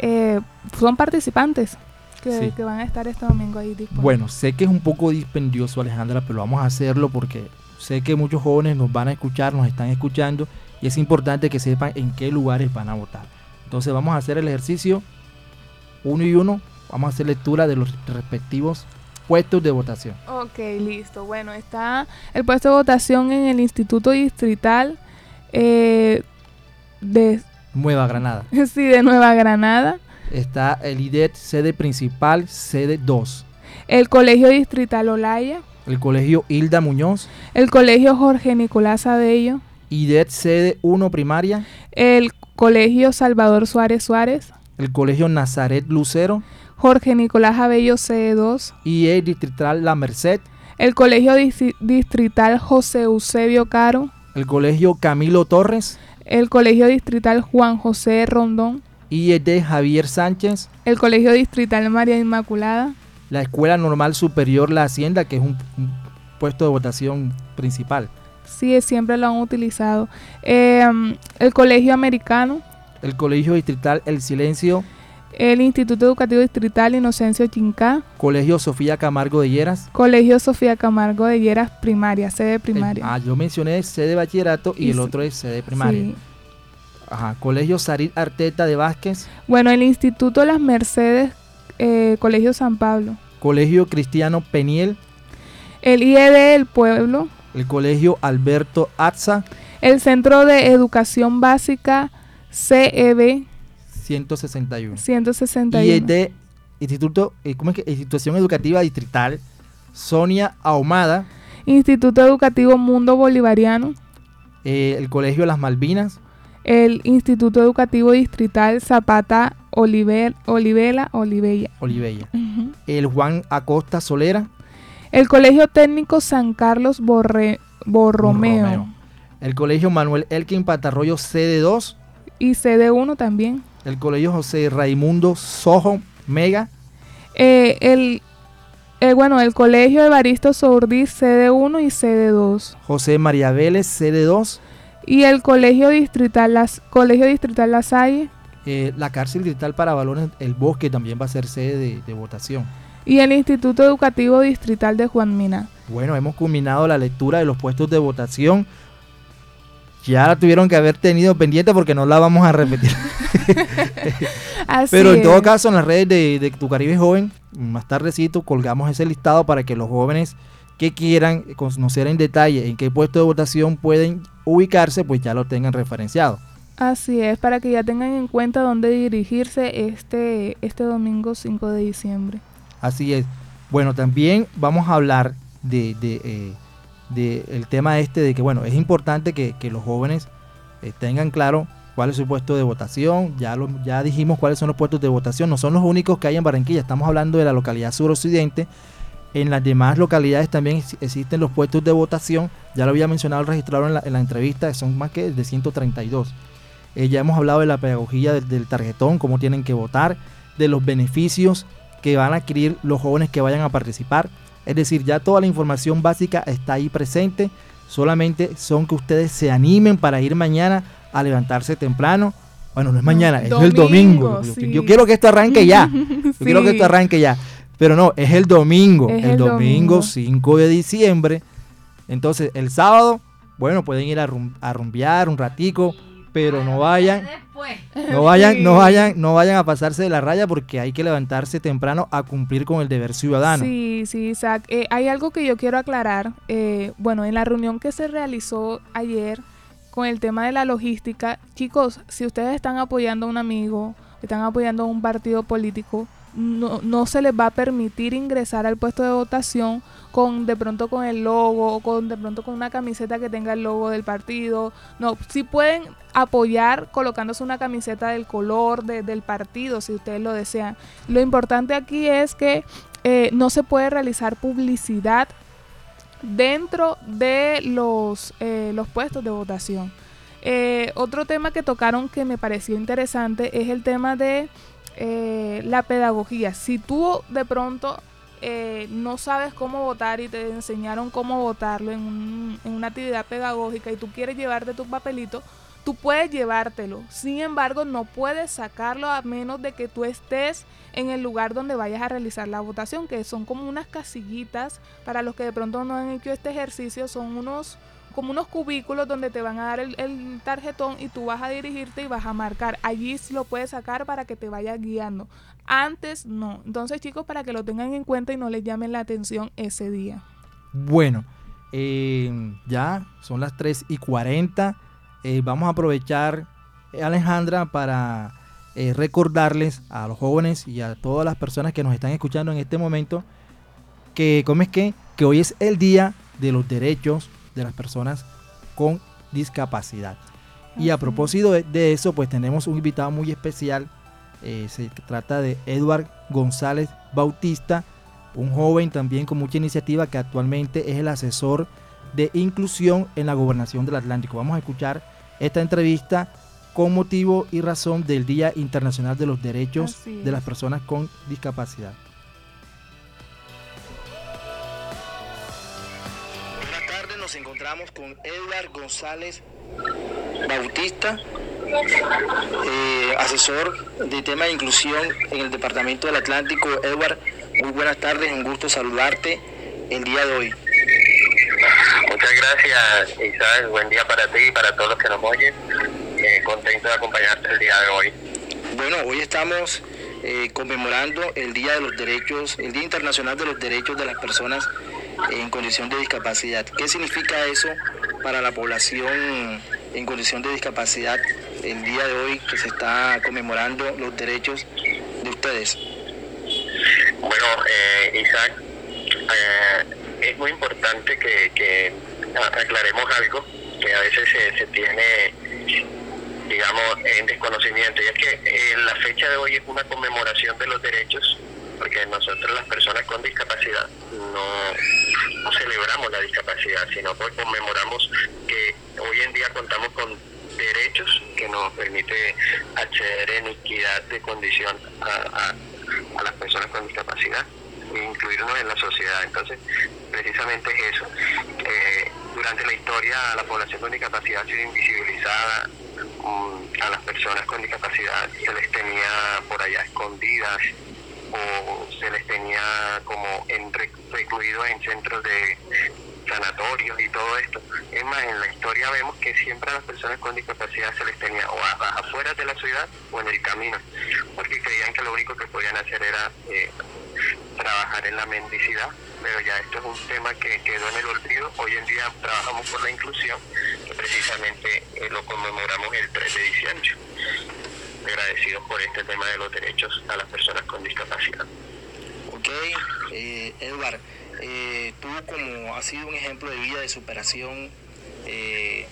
Speaker 2: eh, son participantes que,
Speaker 1: Sí.
Speaker 2: que van a estar este domingo ahí disponibles.
Speaker 1: Bueno, sé que es un poco dispendioso, Alejandra, pero vamos a hacerlo porque sé que muchos jóvenes nos van a escuchar, nos están escuchando y es importante que sepan en qué lugares van a votar. Entonces vamos a hacer el ejercicio uno y uno, vamos a hacer lectura de los respectivos puestos de votación.
Speaker 2: Ok, listo. Bueno, está el puesto de votación en el Instituto Distrital eh, de,
Speaker 1: Nueva Granada.
Speaker 2: sí, de Nueva Granada,
Speaker 1: Está el IDET, sede principal, sede 2.
Speaker 2: el Colegio Distrital Olaya,
Speaker 1: El colegio Hilda Muñoz,
Speaker 2: el Colegio Jorge Nicolás Abello,
Speaker 1: IDET, sede 1 primaria,
Speaker 2: el Colegio Salvador Suárez Suárez,
Speaker 1: el colegio Nazaret Lucero,
Speaker 2: Jorge Nicolás Abello C2,
Speaker 1: IE distrital La Merced,
Speaker 2: el Colegio Distri- Distrital José Eusebio Caro,
Speaker 1: el colegio Camilo Torres,
Speaker 2: el Colegio Distrital Juan José Rondón,
Speaker 1: IED Javier Sánchez,
Speaker 2: el Colegio Distrital María Inmaculada,
Speaker 1: la Escuela Normal Superior La Hacienda, que es un, un puesto de votación principal,
Speaker 2: sí, siempre lo han utilizado, eh, el Colegio Americano,
Speaker 1: el colegio distrital El Silencio,
Speaker 2: el Instituto Educativo Distrital Inocencio Chincá,
Speaker 1: colegio Sofía Camargo de Lleras.
Speaker 2: Colegio Sofía Camargo de Lleras Primaria, sede
Speaker 1: el-
Speaker 2: primaria.
Speaker 1: ah, yo mencioné sede bachillerato y,
Speaker 2: Y
Speaker 1: el otro es sede primaria.
Speaker 2: Sí.
Speaker 1: Ajá, colegio Sarit Arteta de Vázquez,
Speaker 2: Bueno, el Instituto Las Mercedes, eh, Colegio San Pablo,
Speaker 1: colegio Cristiano Peniel,
Speaker 2: el IED El Pueblo,
Speaker 1: el colegio Alberto Atza,
Speaker 2: el Centro de Educación Básica CEB
Speaker 1: 161.
Speaker 2: 161.
Speaker 1: IED, Instituto, eh, ¿cómo es que? Institución Educativa Distrital, Sonia Ahumada,
Speaker 2: Instituto Educativo Mundo Bolivariano,
Speaker 1: eh, el Colegio Las Malvinas,
Speaker 2: el Instituto Educativo Distrital Zapata Oliver, Olivela Olivella,
Speaker 1: Olivella, el Juan Acosta Solera,
Speaker 2: el Colegio Técnico San Carlos Borre- Borromeo,
Speaker 1: Borromeo. el Colegio Manuel Elkin Patarroyo Sede 2,
Speaker 2: y CD1 también.
Speaker 1: el Colegio José Raimundo Sojo Mega,
Speaker 2: Eh, el, eh, bueno, el Colegio Evaristo Sourdis CD1 y CD2.
Speaker 1: José María Vélez Sede 2,
Speaker 2: Y el Colegio Distrital Las, Colegio Distrital La Salle
Speaker 1: eh, la cárcel distrital para balones El Bosque también va a ser sede de, de votación.
Speaker 2: y el Instituto Educativo Distrital de Juan Mina.
Speaker 1: Bueno, hemos culminado la lectura de los puestos de votación. Ya la tuvieron que haber tenido pendiente porque no la vamos a repetir.
Speaker 2: Así
Speaker 1: Pero en todo caso, en las redes de, de Tu Caribe Joven, más tardecito, colgamos ese listado para que los jóvenes que quieran conocer en detalle en qué puesto de votación pueden ubicarse, pues ya lo tengan referenciado.
Speaker 2: Así es, para que ya tengan en cuenta dónde dirigirse este, este domingo 5 de diciembre.
Speaker 1: Así es. Bueno, también vamos a hablar de, de, eh, de el tema este de que, bueno, es importante que, que los jóvenes eh, tengan claro cuál es su puesto de votación. Ya, lo, ya dijimos cuáles son los puestos de votación. No son los únicos que hay en Barranquilla. Estamos hablando de la localidad suroccidente. En las demás localidades también ex- existen los puestos de votación. Ya lo había mencionado el registrador en la, en la entrevista. Son más que de 132. Eh, ya hemos hablado de la pedagogía del, del tarjetón, cómo tienen que votar, de los beneficios que van a adquirir los jóvenes que vayan a participar. Es decir, ya toda la información básica está ahí presente. Solamente son que ustedes se animen para ir mañana a levantarse temprano, Bueno, no es mañana, es el
Speaker 2: domingo.
Speaker 1: Yo- quiero que esto arranque ya. Yo quiero que esto arranque ya. Pero no, es el domingo.
Speaker 2: Es
Speaker 1: el,
Speaker 2: el
Speaker 1: domingo,
Speaker 2: domingo.
Speaker 1: 5 de diciembre. Entonces, el sábado, bueno, pueden ir a, rum- a rumbear un ratico, pero no vayan, no vayan, no vayan, no vayan a pasarse de la raya porque hay que levantarse temprano a cumplir con el deber ciudadano.
Speaker 2: Sí, sí, Isaac. Eh, hay algo que yo quiero aclarar. Eh, bueno, en la reunión que se realizó ayer con el tema de la logística, chicos, si ustedes están apoyando a un amigo, están apoyando a un partido político, no, no se les va a permitir ingresar al puesto de votación con de pronto con el logo o con de pronto con una camiseta que tenga el logo del partido. No, sí pueden apoyar colocándose una camiseta del color de- del partido si ustedes lo desean. Lo importante aquí es que eh, no se puede realizar publicidad dentro de los, eh, los puestos de votación. Eh, otro tema que tocaron que me pareció interesante es el tema de eh, la pedagogía. Si tú de pronto eh, no sabes cómo votar y te enseñaron cómo votarlo en, un- en una actividad pedagógica y tú quieres llevarte tu papelito, tú puedes llevártelo. Sin embargo, no puedes sacarlo a menos de que tú estés en el lugar donde vayas a realizar la votación, que son como unas casillitas para los que de pronto no han hecho este ejercicio, son unos como unos cubículos donde te van a dar el, tarjetón y tú vas a dirigirte y vas a marcar. Allí lo puedes sacar para que te vaya guiando. Antes no. Entonces chicos, para que lo tengan en cuenta y no les llamen la atención ese día.
Speaker 1: Bueno, eh, ya son las 3 y 40. Eh, vamos a aprovechar, eh, Alejandra, para recordarles a los jóvenes y a todas las personas que nos están escuchando en este momento que, ¿cómo es? Que hoy es el día de los derechos de las personas con discapacidad. Y a propósito de, de eso, pues tenemos un invitado muy especial. Eh, se trata de Edward González Bautista, un joven también con mucha iniciativa que actualmente es el asesor de inclusión en la gobernación del Atlántico. Vamos a escuchar esta entrevista con motivo y razón del Día Internacional de los Derechos de las. Personas con Discapacidad.
Speaker 9: Encontramos con Edward González Bautista, eh, asesor de tema de inclusión en el Departamento del Atlántico. Edward, muy buenas tardes, un gusto saludarte el día de hoy.
Speaker 10: Muchas gracias, Isaac. Buen día para ti y para todos los que nos oyen. Eh, contento de acompañarte el día de hoy.
Speaker 9: Bueno, hoy estamos eh, conmemorando el Día de los Derechos, el Día Internacional de los Derechos de las Personas en condición de discapacidad. ¿Qué significa eso para la población en condición de discapacidad el día de hoy que se está conmemorando los derechos de ustedes?
Speaker 10: Bueno, eh, Isaac, eh, es muy importante que, aclaremos algo que a veces se, se tiene, digamos, en desconocimiento. Y es que eh, la fecha de hoy es una conmemoración de los derechos, porque nosotros las personas con discapacidad no, no celebramos la discapacidad, sino que conmemoramos que hoy en día contamos con derechos que nos permite acceder en equidad de condición a, a- a las personas con discapacidad e incluirnos en la sociedad. Entonces, precisamente es eso. Eh, durante la historia la población con discapacidad ha sido invisibilizada, mm, a las personas con discapacidad se les tenía por allá escondidas o se les tenía como en rec- recluidos en centros de sanatorios y todo esto. Es más, en la historia vemos que siempre a las personas con discapacidad se les tenía o a- afuera de la ciudad o en el camino, porque creían que lo único que podían hacer era eh, trabajar en la mendicidad, pero ya esto es un tema que quedó en el olvido. Hoy en día trabajamos por la inclusión, que precisamente eh, lo conmemoramos el 3 de diciembre, agradecidos por este tema de los derechos a las personas con discapacidad.
Speaker 9: Ok, eh, Edward, eh, tú como has sido un ejemplo de vida, de superación, eh,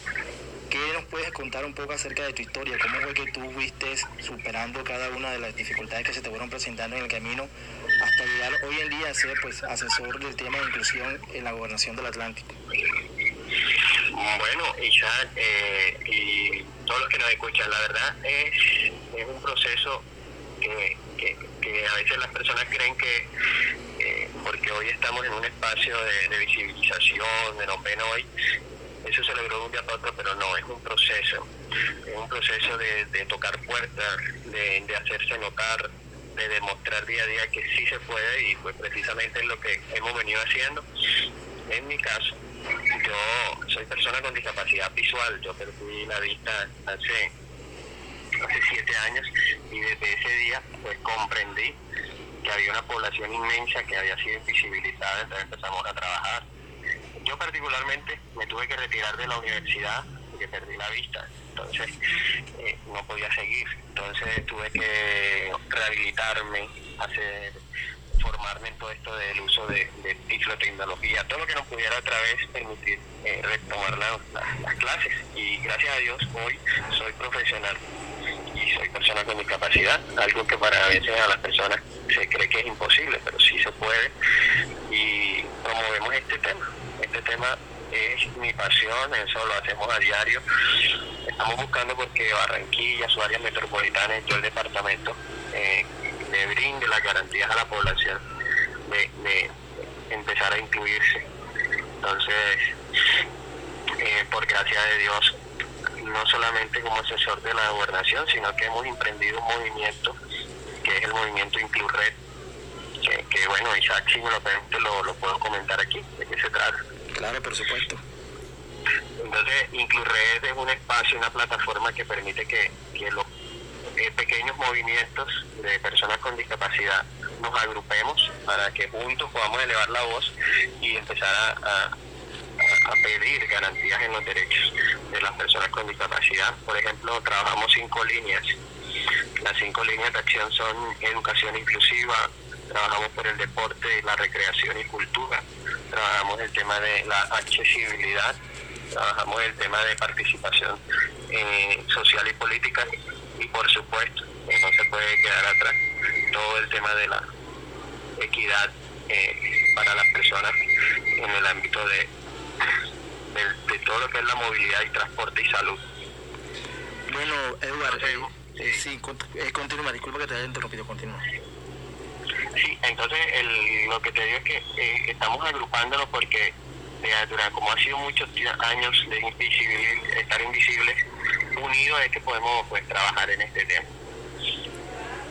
Speaker 9: ¿qué nos puedes contar un poco acerca de tu historia? ¿Cómo fue que tú fuiste superando cada una de las dificultades que se te fueron presentando en el camino hasta llegar hoy en día a ser pues, asesor del tema de inclusión en la gobernación del Atlántico?
Speaker 10: Bueno, Isaac eh, y todos los que nos escuchan, la verdad es, es un proceso que, que- a veces las personas creen que eh, porque hoy estamos en un espacio de, visibilización, de nos ven hoy, eso se logró de un día para otro, pero no, es un proceso, es un proceso de, de tocar puertas, de, de hacerse notar, de demostrar día a día que sí se puede y pues precisamente lo que hemos venido haciendo. En mi caso, yo soy persona con discapacidad visual, yo perdí la vista hace, hace siete años y desde ese día pues comprendí que había una población inmensa que había sido invisibilizada, entonces empezamos a trabajar. Yo particularmente me tuve que retirar de la universidad porque perdí la vista, entonces eh, no podía seguir, entonces tuve que rehabilitarme, hacer formarme en todo esto del uso de, de todo lo que nos pudiera otra vez permitir eh, retomar la- la- las clases. Y gracias a Dios hoy soy profesional y soy persona con discapacidad, algo que para a veces a las personas se cree que es imposible, pero sí se puede. Y promovemos este tema. Este tema es mi pasión, eso lo hacemos a diario. Estamos buscando porque Barranquilla, su área metropolitana, yo el departamento, eh, le brinde las garantías a la población de, de empezar a incluirse. Entonces, eh, por gracia de Dios, no solamente como asesor de la gobernación, sino que hemos emprendido un movimiento que es el movimiento Inclured, que, que bueno, Isaac, si me lo permite, lo, lo puedo comentar aquí, de qué se trata.
Speaker 9: Claro, por supuesto.
Speaker 10: Entonces, Inclured es un espacio, una plataforma que permite que, que los eh, pequeños movimientos de personas con discapacidad nos agrupemos para que juntos podamos elevar la voz y empezar a, a- pedir garantías en los derechos de las personas con discapacidad. Por ejemplo, trabajamos cinco líneas. Las cinco líneas de acción son educación inclusiva, trabajamos por el deporte, la recreación y cultura, trabajamos el tema de la accesibilidad, trabajamos el tema de participación eh, social y política y por supuesto eh, no se puede quedar atrás todo el tema de la equidad eh, para las personas en el ámbito de, de, de todo lo que es la movilidad y transporte y salud.
Speaker 9: Bueno, Edward, eh, eh, sí, eh, continúa, disculpa que te haya interrumpido, continúa.
Speaker 10: Sí, entonces el- lo que te digo es que eh, estamos agrupándonos porque como ha sido muchos años de invisibil- estar invisibles, unidos es que podemos pues trabajar en este tema.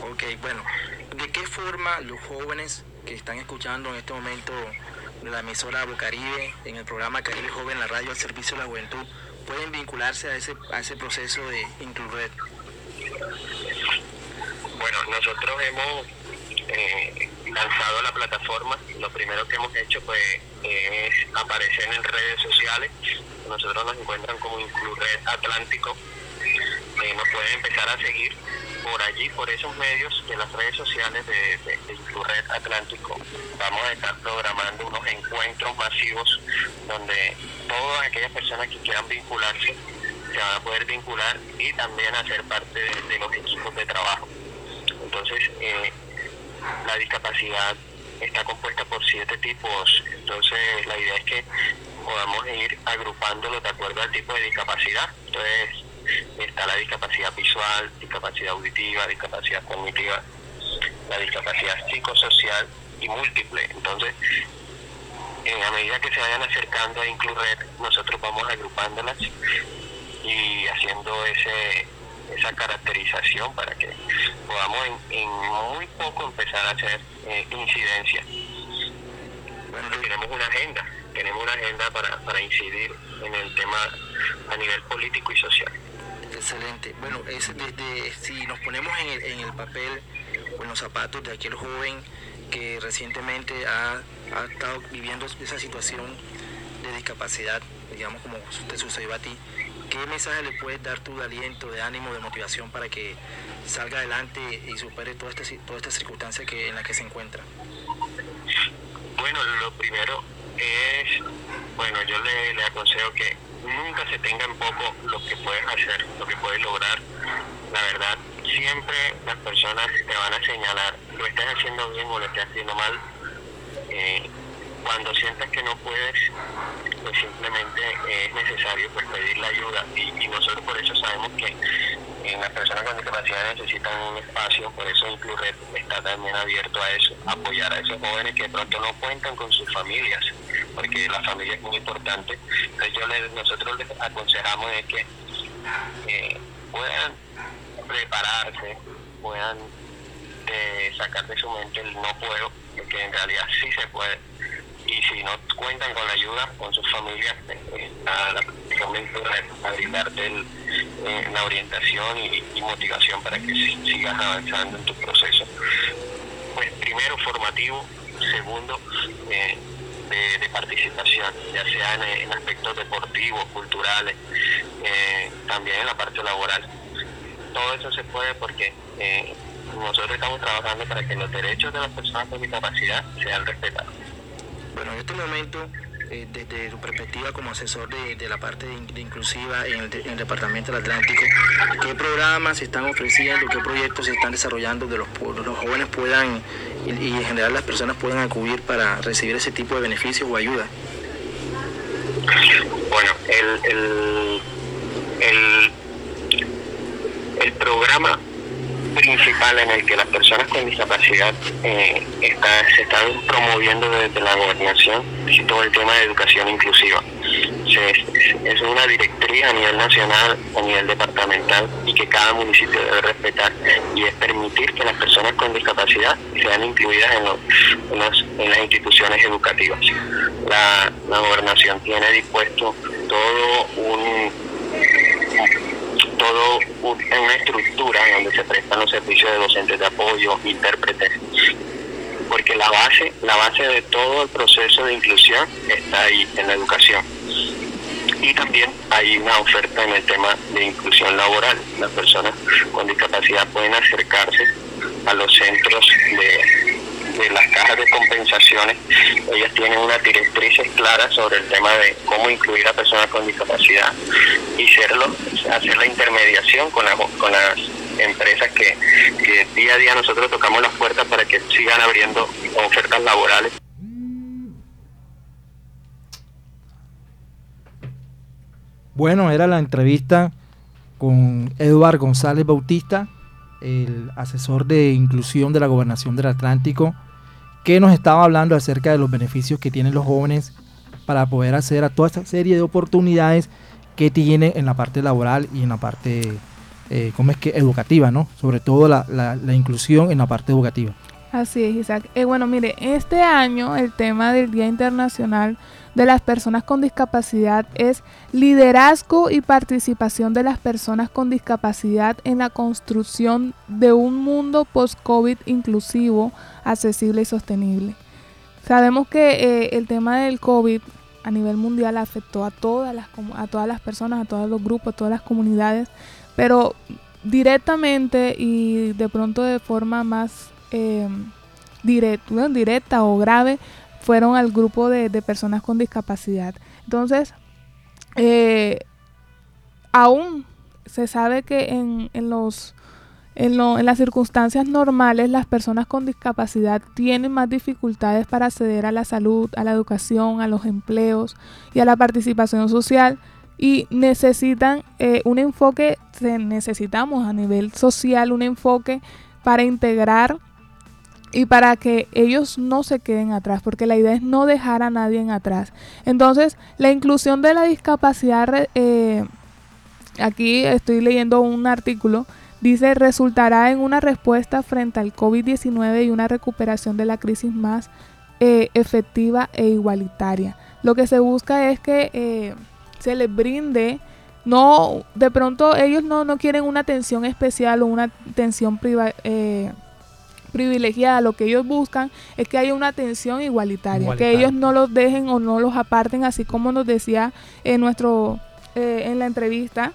Speaker 9: Ok, bueno, ¿de qué forma los jóvenes que están escuchando en este momento de la emisora Bocaribe, en el programa Caribe Joven, la radio al servicio de la juventud, pueden vincularse a ese, a ese proceso de Inclured?
Speaker 10: Bueno, nosotros hemos eh, lanzado la plataforma. Lo primero que hemos hecho pues es aparecer en redes sociales. Nosotros nos encuentran como Inclured Atlántico. Eh, nos pueden empezar a seguir por allí, por esos medios de las redes sociales de, de, de Atlántico. Vamos a estar programando unos encuentros masivos donde todas aquellas personas que quieran vincularse se van a poder vincular y también hacer parte de, de los equipos de trabajo. Entonces, eh, la discapacidad está compuesta por siete tipos. Entonces, la idea es que podamos ir agrupándolos de acuerdo al tipo de discapacidad. Entonces, está la discapacidad visual, discapacidad auditiva, discapacidad cognitiva, la discapacidad psicosocial y múltiple. Entonces, eh, a medida que se vayan acercando a Inclured, nosotros vamos agrupándolas y haciendo ese esa caracterización para que podamos en, en muy poco empezar a hacer eh, incidencia. Bueno, tenemos una agenda, tenemos una agenda para, para incidir en el tema a nivel político y social.
Speaker 9: Excelente. Bueno, es desde, si nos ponemos en el, en el papel o en los zapatos de aquel joven que recientemente ha, ha estado viviendo esa situación de discapacidad, digamos como te sucedió a ti, ¿qué mensaje le puedes dar tú de aliento, de ánimo, de motivación para que salga adelante y supere toda esta, toda esta circunstancia que, en la que se encuentra?
Speaker 10: Bueno, lo primero es, bueno, yo le, le aconsejo que nunca se tenga en poco lo que puedes hacer, lo que puedes lograr. La verdad, siempre las personas te van a señalar, lo estás haciendo bien o lo estás haciendo mal. Eh, cuando sientas que no puedes, pues simplemente es necesario pues pedir la ayuda y, y nosotros por eso sabemos que eh, las personas con discapacidad necesitan un espacio, por eso Inclured está también abierto a eso, apoyar a esos jóvenes que de pronto no cuentan con sus familias, porque la familia es muy importante. Entonces yo les, nosotros les aconsejamos de que eh, puedan prepararse, puedan eh, sacar de su mente el no puedo, porque en realidad sí se puede. Y si no cuentan con la ayuda, con sus familias, eh, mentora para brindarte la orientación y, y motivación para que si- sigas avanzando en tu proceso. Pues primero formativo, segundo eh, de, de participación, ya sea en, en aspectos deportivos, culturales, eh, también en la parte laboral. Todo eso se puede porque eh, nosotros estamos trabajando para que los derechos de las personas con discapacidad sean respetados.
Speaker 9: Bueno, en este momento, eh, desde tu perspectiva como asesor de, la parte de, in- de inclusiva en el, de- en el Departamento del Atlántico, ¿qué programas se están ofreciendo, qué proyectos se están desarrollando de los, los jóvenes puedan y, y en general las personas puedan acudir para recibir ese tipo de beneficios o ayuda?
Speaker 10: Bueno, el, el, el, el programa principal en el que las personas con discapacidad eh, está- se están promoviendo desde la gobernación es todo el tema de educación inclusiva. Es, una directriz a nivel nacional, a nivel departamental y que cada municipio debe respetar y es permitir que las personas con discapacidad sean incluidas en, los- en las instituciones educativas. La gobernación tiene dispuesto todo un todo en una estructura donde se prestan los servicios de docentes de apoyo, intérpretes, porque la base, la base de todo el proceso de inclusión está ahí en la educación. Y también hay una oferta en el tema de inclusión laboral. Las personas con discapacidad pueden acercarse a los centros de, de las cajas de compensaciones. Ellas tienen unas directrices claras sobre el tema de cómo incluir a personas con discapacidad y serlo, hacer la intermediación con, la- con las empresas que, que día a día nosotros tocamos las puertas para que sigan abriendo ofertas laborales.
Speaker 1: Bueno, era la entrevista con Eduard González Bautista, el asesor de inclusión de la Gobernación del Atlántico, que nos estaba hablando acerca de los beneficios que tienen los jóvenes para poder acceder a toda esta serie de oportunidades que tienen en la parte laboral y en la parte, eh, ¿cómo es que? Educativa, ¿no? Sobre todo la, la- la inclusión en la parte educativa.
Speaker 2: Así es, Isaac. Eh, bueno, mire, este año el tema del Día Internacional de las Personas con Discapacidad es liderazgo y participación de las personas con discapacidad en la construcción de un mundo post-COVID inclusivo, accesible y sostenible. Sabemos que eh, el tema del COVID a nivel mundial afectó a todas las a todas las personas, a todos los grupos, a todas las comunidades, pero directamente y de pronto de forma más eh, directa o grave fueron al grupo de, de personas con discapacidad. Entonces, eh, aún se sabe que en, en los en, lo- en las circunstancias normales las personas con discapacidad tienen más dificultades para acceder a la salud, a la educación, a los empleos y a la participación social y necesitan eh, un enfoque, necesitamos a nivel social un enfoque para integrar y para que ellos no se queden atrás, porque la idea es no dejar a nadie en atrás. Entonces, la inclusión de la discapacidad, eh, aquí estoy leyendo un artículo, dice, resultará en una respuesta frente al COVID-19 y una recuperación de la crisis más eh, efectiva e igualitaria. Lo que se busca es que eh, se les brinde, no, de pronto ellos no, no quieren una atención especial o una atención privada. Eh, privilegiada, lo que ellos buscan es que haya una atención igualitaria,
Speaker 1: Igualitaria.
Speaker 2: que ellos no los dejen o no los aparten, así como nos decía en nuestro eh, en la entrevista,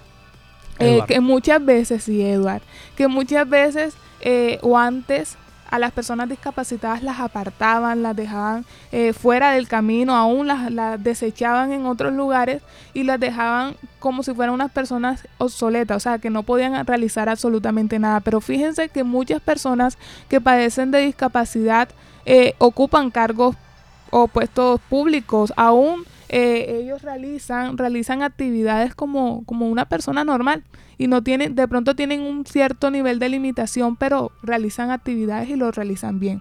Speaker 2: eh, que muchas veces, sí, Eduard, que muchas veces eh, o antes a las personas discapacitadas las apartaban, las dejaban eh, fuera del camino, aún las, las desechaban en otros lugares y las dejaban como si fueran unas personas obsoletas, o sea, que no podían realizar absolutamente nada. Pero fíjense que muchas personas que padecen de discapacidad eh, ocupan cargos o puestos públicos, aún eh, ellos realizan, realizan actividades como, como una persona normal y no tienen, de pronto tienen un cierto nivel de limitación, pero realizan actividades y lo realizan bien.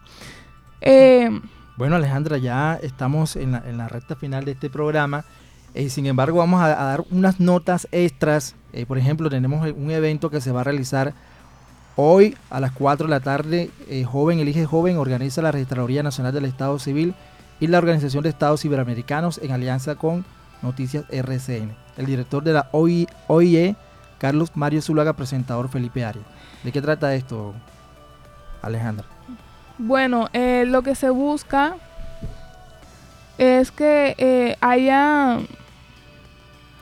Speaker 2: Eh,
Speaker 1: Bueno, Alejandra, ya estamos en la, en la recta final de este programa. Eh, sin embargo, vamos a, dar unas notas extras. Eh, por ejemplo, tenemos un evento que se va a realizar hoy a las 4 de la tarde. Eh, Joven Elige Joven organiza la Registraduría Nacional del Estado Civil y la Organización de Estados Iberoamericanos en alianza con Noticias RCN. El director de la OI OIE, Carlos Mario Zulaga, presentador Felipe Arias. ¿De qué trata esto, Alejandra?
Speaker 2: Bueno, eh, lo que se busca es que eh, haya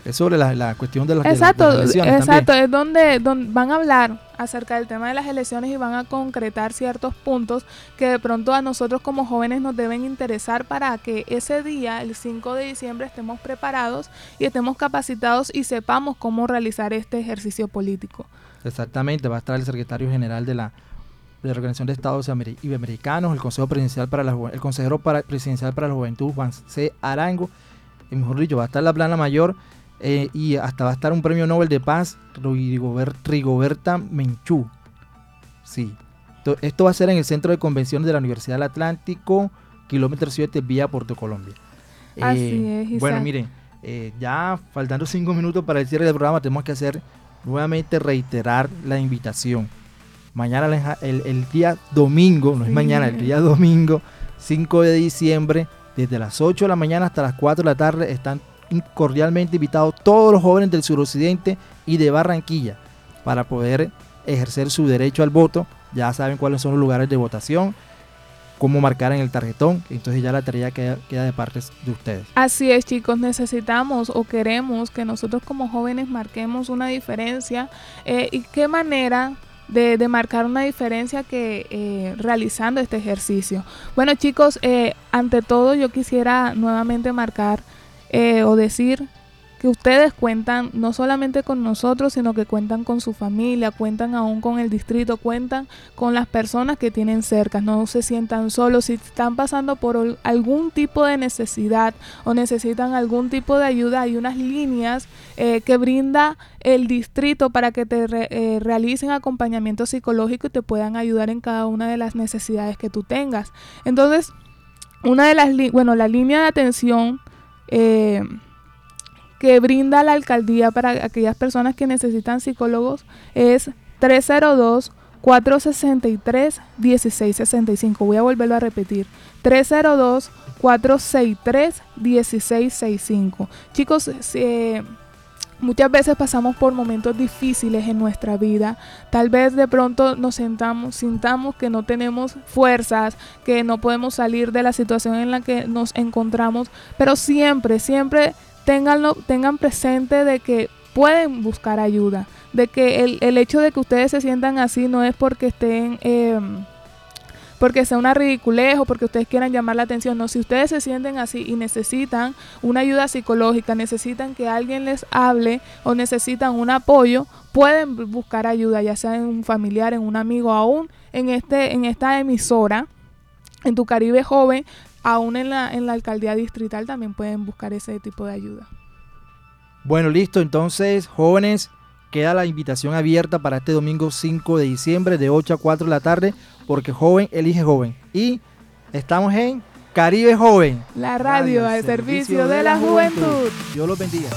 Speaker 1: Es sobre la, la cuestión de las, de las- de
Speaker 2: Exacto,
Speaker 1: las elecciones
Speaker 2: exacto,
Speaker 1: también.
Speaker 2: es donde, donde van a hablar acerca del tema de las elecciones y van a concretar ciertos puntos que de pronto a nosotros como jóvenes nos deben interesar para que ese día, el 5 de diciembre, estemos preparados y estemos capacitados y sepamos cómo realizar este ejercicio político.
Speaker 1: Exactamente, va a estar el secretario general de la, de la Organización de Estados Ameri- Iberoamericanos, el Consejo Presidencial para la el consejero para- presidencial para la Juventud, Juan C. Arango, y mejor dicho, va a estar la plana mayor eh, y hasta va a estar un premio Nobel de Paz, Rigober- Rigoberta Menchú. Sí. To- Esto va a ser en el Centro de Convenciones de la Universidad del Atlántico, kilómetro 7, vía Puerto Colombia.
Speaker 2: Así
Speaker 1: Eh,
Speaker 2: es, Isaac.
Speaker 1: Bueno, miren, eh, ya faltando cinco minutos para el cierre del programa, tenemos que hacer nuevamente reiterar la invitación. Mañana, el, el día domingo, no es mañana, el día domingo, 5 de diciembre, desde las 8 de la mañana hasta las 4 de la tarde, están cordialmente invitados todos los jóvenes del suroccidente y de Barranquilla para poder ejercer su derecho al voto. Ya saben cuáles son los lugares de votación, cómo marcar en el tarjetón, entonces ya la tarea queda, queda de parte de ustedes.
Speaker 2: Así es, chicos, necesitamos o queremos que nosotros como jóvenes marquemos una diferencia. eh, ¿Y qué manera de, marcar una diferencia que eh, realizando este ejercicio? Bueno, chicos, eh, ante todo yo quisiera nuevamente marcar eh, o decir que ustedes cuentan no solamente con nosotros, sino que cuentan con su familia, cuentan aún con el distrito, cuentan con las personas que tienen cerca, no se sientan solos, si están pasando por algún tipo de necesidad o necesitan algún tipo de ayuda, hay unas líneas eh, que brinda el distrito para que te re- eh, realicen acompañamiento psicológico y te puedan ayudar en cada una de las necesidades que tú tengas. Entonces, una de las, bueno, la línea de atención eh, que brinda la alcaldía para aquellas personas que necesitan psicólogos es 302 463 1665. Voy a volverlo a repetir. 302 463 1665. Chicos, eh, Muchas veces pasamos por momentos difíciles en nuestra vida. Tal vez de pronto nos sentamos, sintamos que no tenemos fuerzas, que no podemos salir de la situación en la que nos encontramos, pero siempre, siempre ténganlo, tengan presente de que pueden buscar ayuda, de que el, el hecho de que ustedes se sientan así no es porque estén... em, porque sea una ridiculez o porque ustedes quieran llamar la atención. No, si ustedes se sienten así y necesitan una ayuda psicológica, necesitan que alguien les hable o necesitan un apoyo, pueden bu- buscar ayuda, ya sea en un familiar, en un amigo, aún en este, en esta emisora, en tu Caribe joven, aún en la, en la alcaldía distrital también pueden buscar ese tipo de ayuda.
Speaker 1: Bueno, listo. Entonces, jóvenes, queda la invitación abierta para este domingo 5 de diciembre de 8 a 4 de la tarde, porque joven elige joven. Y estamos en Caribe Joven.
Speaker 2: La radio al servicio de la juventud.
Speaker 1: Dios los bendiga.